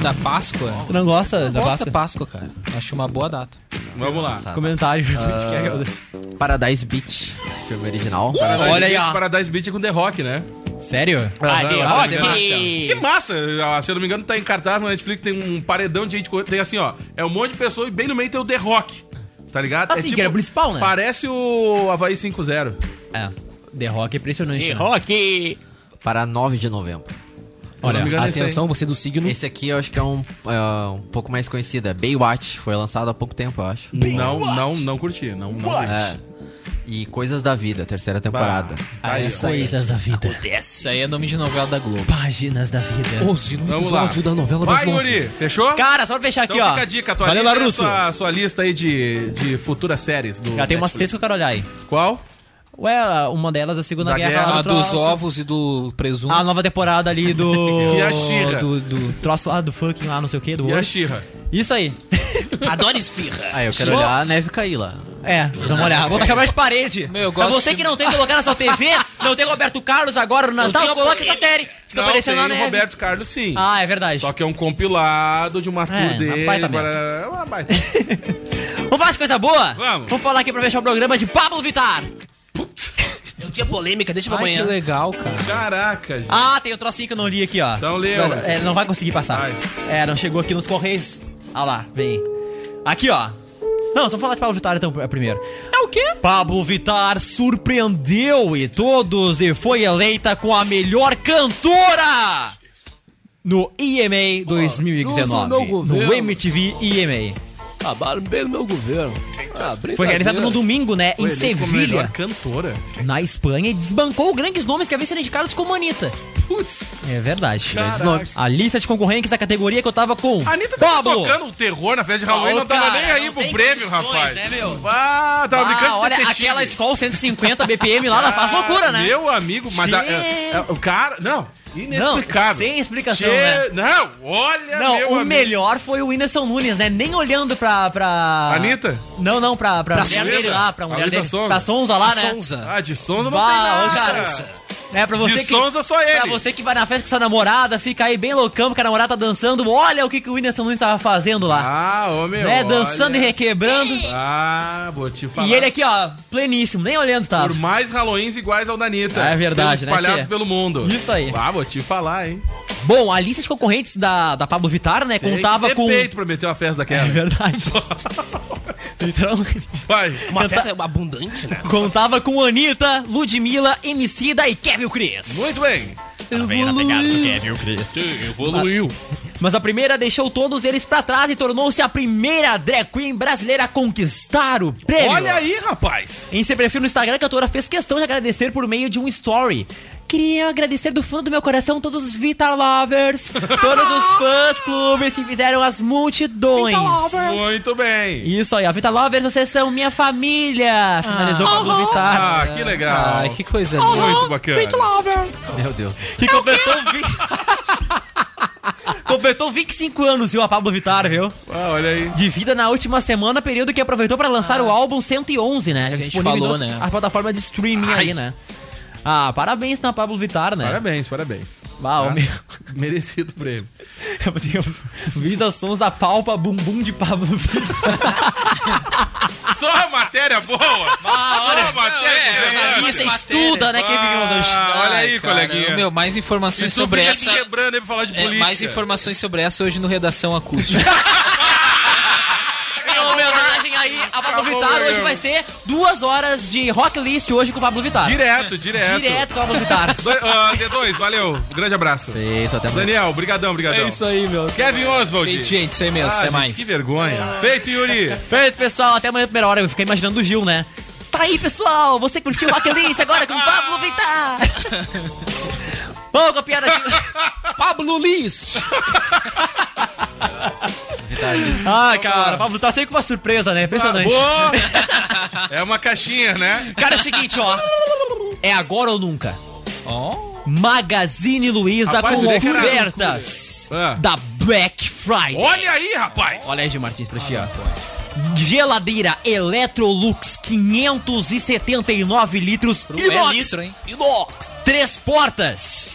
Da Páscoa? Tu não gosta da Gosto Páscoa? da Páscoa, cara. Acho uma boa data. Vamos lá. Comentário. Paradise Beach, filme original. Paradise Olha aí, Beach, ó. Paradise Beach é com The Rock, né? Sério? Ah, The eu Rock. achei massa. Que massa! Ah, Se eu não me engano, tá em cartaz na Netflix, tem um paredão de gente. co- Tem assim, ó. É um monte de pessoas e bem no meio tem o The Rock. Tá ligado? Assim, que era o principal, né? Parece o Havaí 5-0. É. The Rock é impressionante. The né? Rock. Para 9 de novembro. Me engano, é. Atenção, você do signo. Esse aqui eu acho que é um, é um pouco mais conhecido. É Baywatch. Foi lançado há pouco tempo, eu acho. Não, não, não curti. Não, não vi. É. E Coisas da Vida, terceira temporada. Tá aí. Coisas da vida. Isso aí é nome de novela da Globo. Páginas da vida. Hoje no Vamos lá. episódio da novela das Vai, nove. Yuri. Fechou? Cara, só pra fechar aqui, então ó. fica a dica, tua Valeu, lista, Larusso. sua, sua lista aí de, de futuras séries. Do Já tem umas três que eu quero olhar aí. Qual? Ué, uma delas é a Segunda Da Guerra, Guerra. lá A do dos ovos e do presunto. A nova temporada ali do. [LAUGHS] E a do, do troço lá do fucking lá, não sei o que, do E a. Xirra? Isso aí. [LAUGHS] Adoro esfirra. Ah, eu quero olhar a neve cair lá. É, vamos olhar. Vou tacar mais de parede. Meu, eu pra gosto você de- que não tem que colocar na sua [LAUGHS] TV, não tem Roberto Carlos agora no Natal, tinha coloca essa série. Fica Não, aparecendo tem na o neve. Roberto Carlos, sim. Ah, é verdade. Só que é um compilado de uma tour uma dele. baita para- merda. É uma baita. Vamos falar de coisa boa? Vamos. Vamos falar aqui pra fechar o programa de Pablo Vittar. Não tinha polêmica, deixa pra Ai, que amanhã. legal, cara. Caraca, gente. Ah, tem um trocinho que eu não li aqui, ó. Então Mas, ué. é, não vai conseguir passar. Vai. É, não chegou aqui nos Correios. Ah lá, vem. Aqui, ó. Não, só falar de Pablo Vittar então pr- primeiro. É o quê? Pablo Vittar surpreendeu e todos e foi eleita com a melhor cantora no EMA 2019. meu governo. no MTV EMA. Acabaram bem no meu governo. Ah, Foi realizado no domingo, né, Foi em Sevilha, cantora. na Espanha, e desbancou grandes nomes que haviam sido indicados como Anitta. Putz. É verdade. Grandes nomes. A lista de concorrentes da categoria que eu tava com. A Anitta tava Pablo. tocando o terror na festa de Halloween, Ô, não tava cara, nem aí pro prêmio, condições, rapaz. né, meu? Ah, tava brincando Ah, de olha, detetive. aquela Skol 150 BPM lá, ela faz loucura, né? Meu amigo, mas a- é- é- o cara. Não, Não, inexplicável. sem explicação, Tchê, né? Não, olha, Não, meu o amigo. melhor foi o Whindersson Nunes, né? Nem olhando pra. pra... Anitta? Não, não, pra, pra, Pra mulher Sonza? dele lá, pra A mulher Luísa dele. Sonza. Pra Sonza lá, né? Sonza. Ah, de Sonza não Bah, tem nada. cara. É, pra você de que. Sonza só ele. Pra você que vai na festa com sua namorada, fica aí bem loucão, porque a namorada tá dançando. Olha o que, que o Whindersson Nunes tava fazendo lá. Ah, ô meu. né? Dançando olha. e requebrando. Ah, vou te falar. E ele aqui, ó, pleníssimo, nem olhando tava. Por mais Halloweens iguais ao da Anitta. É verdade, Pelo- né, Espalhado pelo mundo. Isso aí. Ah, vou te falar, hein. Bom, a lista de concorrentes da, da Pablo Vittar, né, contava Tem que ter com. peito pra meter uma festa daquela. É verdade. [LAUGHS] Literalmente. Vai. Uma festa abundante, né? Contava com Anitta, Ludmilla, Emicida e Kevin Cris. Muito bem. Evoluiu. Mas a primeira deixou todos eles pra trás e tornou-se a primeira drag queen brasileira a conquistar o prêmio. Olha aí, rapaz. Em seu perfil no Instagram, a cantora fez questão de agradecer por meio de um story. Queria agradecer do fundo do meu coração todos os Vita Lovers, [LAUGHS] todos os fãs clubes que fizeram as multidões. Muito bem. Isso aí, a Vita Lovers, vocês são minha família. Finalizou com a Pablo Vittar. Ah, que legal. Ai, que coisa linda. Muito bacana. Meu Deus. Que completou 20... [LAUGHS] completou 25 anos, viu, a Pablo Vittar, viu? Ah, olha aí. De vida na última semana, período que aproveitou pra lançar o álbum 111, né? Já Ah. gente falou, nas- né? A plataforma de streaming aí, né? Ah, parabéns então a Pablo Vittar, né? Parabéns, parabéns. Ah, Tá? meu... [LAUGHS] Merecido prêmio. Eu tenho Visa Sons da palpa bumbum de Pablo Vittar. [LAUGHS] Só matéria boa. Só matéria Jornalista estuda, né, Kevin? Ah, olha aí, cara, coleguinha. Meu, mais informações E sobre essa. quebrando aí pra falar de É, política. mais informações sobre essa hoje no Redação Acústica. [LAUGHS] A Pablo Vittar, o hoje vai ser duas horas de rock list hoje com o Pablo Vittar. Direto, direto. Direto com a Pablo Vittar. [LAUGHS] Do- ah, D2, valeu. Um grande abraço. Feito, até amanhã. Daniel, brigadão, brigadão. É isso aí, meu. Kevin Oswald. Feito, gente, isso aí mesmo. Ah, até gente, mais. Que vergonha. Feito, Yuri. [LAUGHS] Feito, pessoal. Até amanhã, primeira hora. Eu fiquei imaginando o Gil, né? Tá aí, pessoal. Você curtiu o Rock List agora com o Pablo Vittar. [LAUGHS] Com a piada aqui. Pablo List! Ah, cara, o Pablo Vittar sempre com uma surpresa, né? Impressionante. É uma caixinha, né? Cara, é o seguinte, ó. É agora ou nunca. Ó. Magazine Luiza Rapaz, com ofertas Ah. da Black Friday. Olha aí, rapaz. Olha aí, Gil Martins, pra ti, ó. Geladeira Electrolux 579 litros É inox. litro, hein? Inox. Três portas.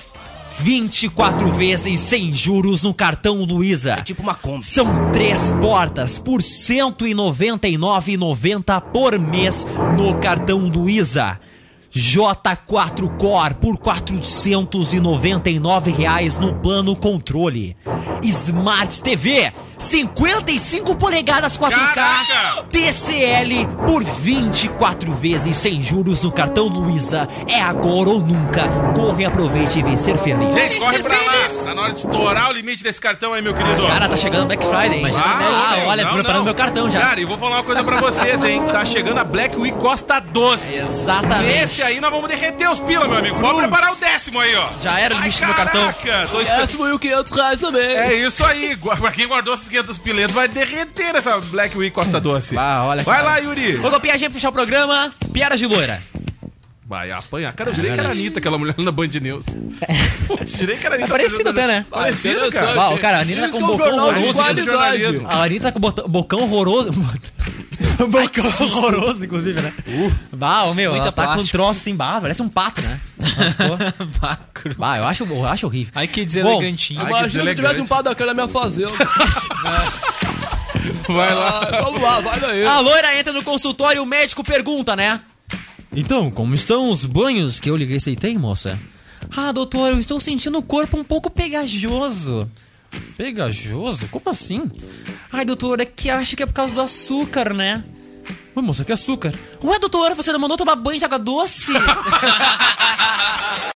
24 vezes sem juros no cartão Luiza. É tipo uma Kombi. São três portas por R$ 199,90 por mês no cartão Luiza. J4 Core por 499 reais no plano controle. Smart TV 55 polegadas 4K Caraca! TCL por 24 vezes sem juros no cartão Luiza. É agora ou nunca. Corre, aproveite e vem ser feliz. Gente, corre pra lá. Tá na hora de estourar o limite desse cartão aí, meu querido. Cara, tá chegando Black Friday, hein? Ah, olha, não, preparando não. meu cartão já. Cara, e vou falar uma coisa pra vocês, hein? Tá chegando a Black Week Costa Doce. Exatamente. Esse aí nós vamos derreter os pila, meu amigo. Pode preparar o décimo aí, ó. Já era o limite do meu cartão. Caraca, tô. Décimo e o 500 reais também. É isso aí. [LAUGHS] Pra quem guardou esses 500 piletos, vai derreter essa Black Week Costa Doce. Ah, olha, Vai cara. lá, Yuri. Vou copiar a gente pra fechar o programa. Piadas de loira. Vai apanhar. Cara, eu jurei que era a Anitta, aquela mulher na Band News. [LAUGHS] Putz, jurei que era a É Anitta. parecido até, né? Parecido, cara. O cara, a Anitta tá com um é um bocão horroroso. A Anitta tá com bota- bocão horroroso. [LAUGHS] bocão horroroso, inclusive, né? Bah, ô, meu, Muita ela tá com um troço assim, bah, parece um pato, né? [LAUGHS] Macro. Bah, eu acho, eu acho horrível. Ai, que Bom, deselegantinho. Que Imagina se deselegante. tivesse um pau daquele na minha fazenda. [LAUGHS] Vai lá. Ah, vamos lá, vai daí. A loira entra no consultório e o médico pergunta, né? Então, como estão os banhos que eu lhe receitei, moça? Ah, doutor, eu estou sentindo o corpo um pouco pegajoso. Pegajoso? Como assim? Ai, doutor, é que acho que é por causa do açúcar, né? Ué, moça, que açúcar? Ué, doutor, você não mandou tomar banho de água doce? [LAUGHS]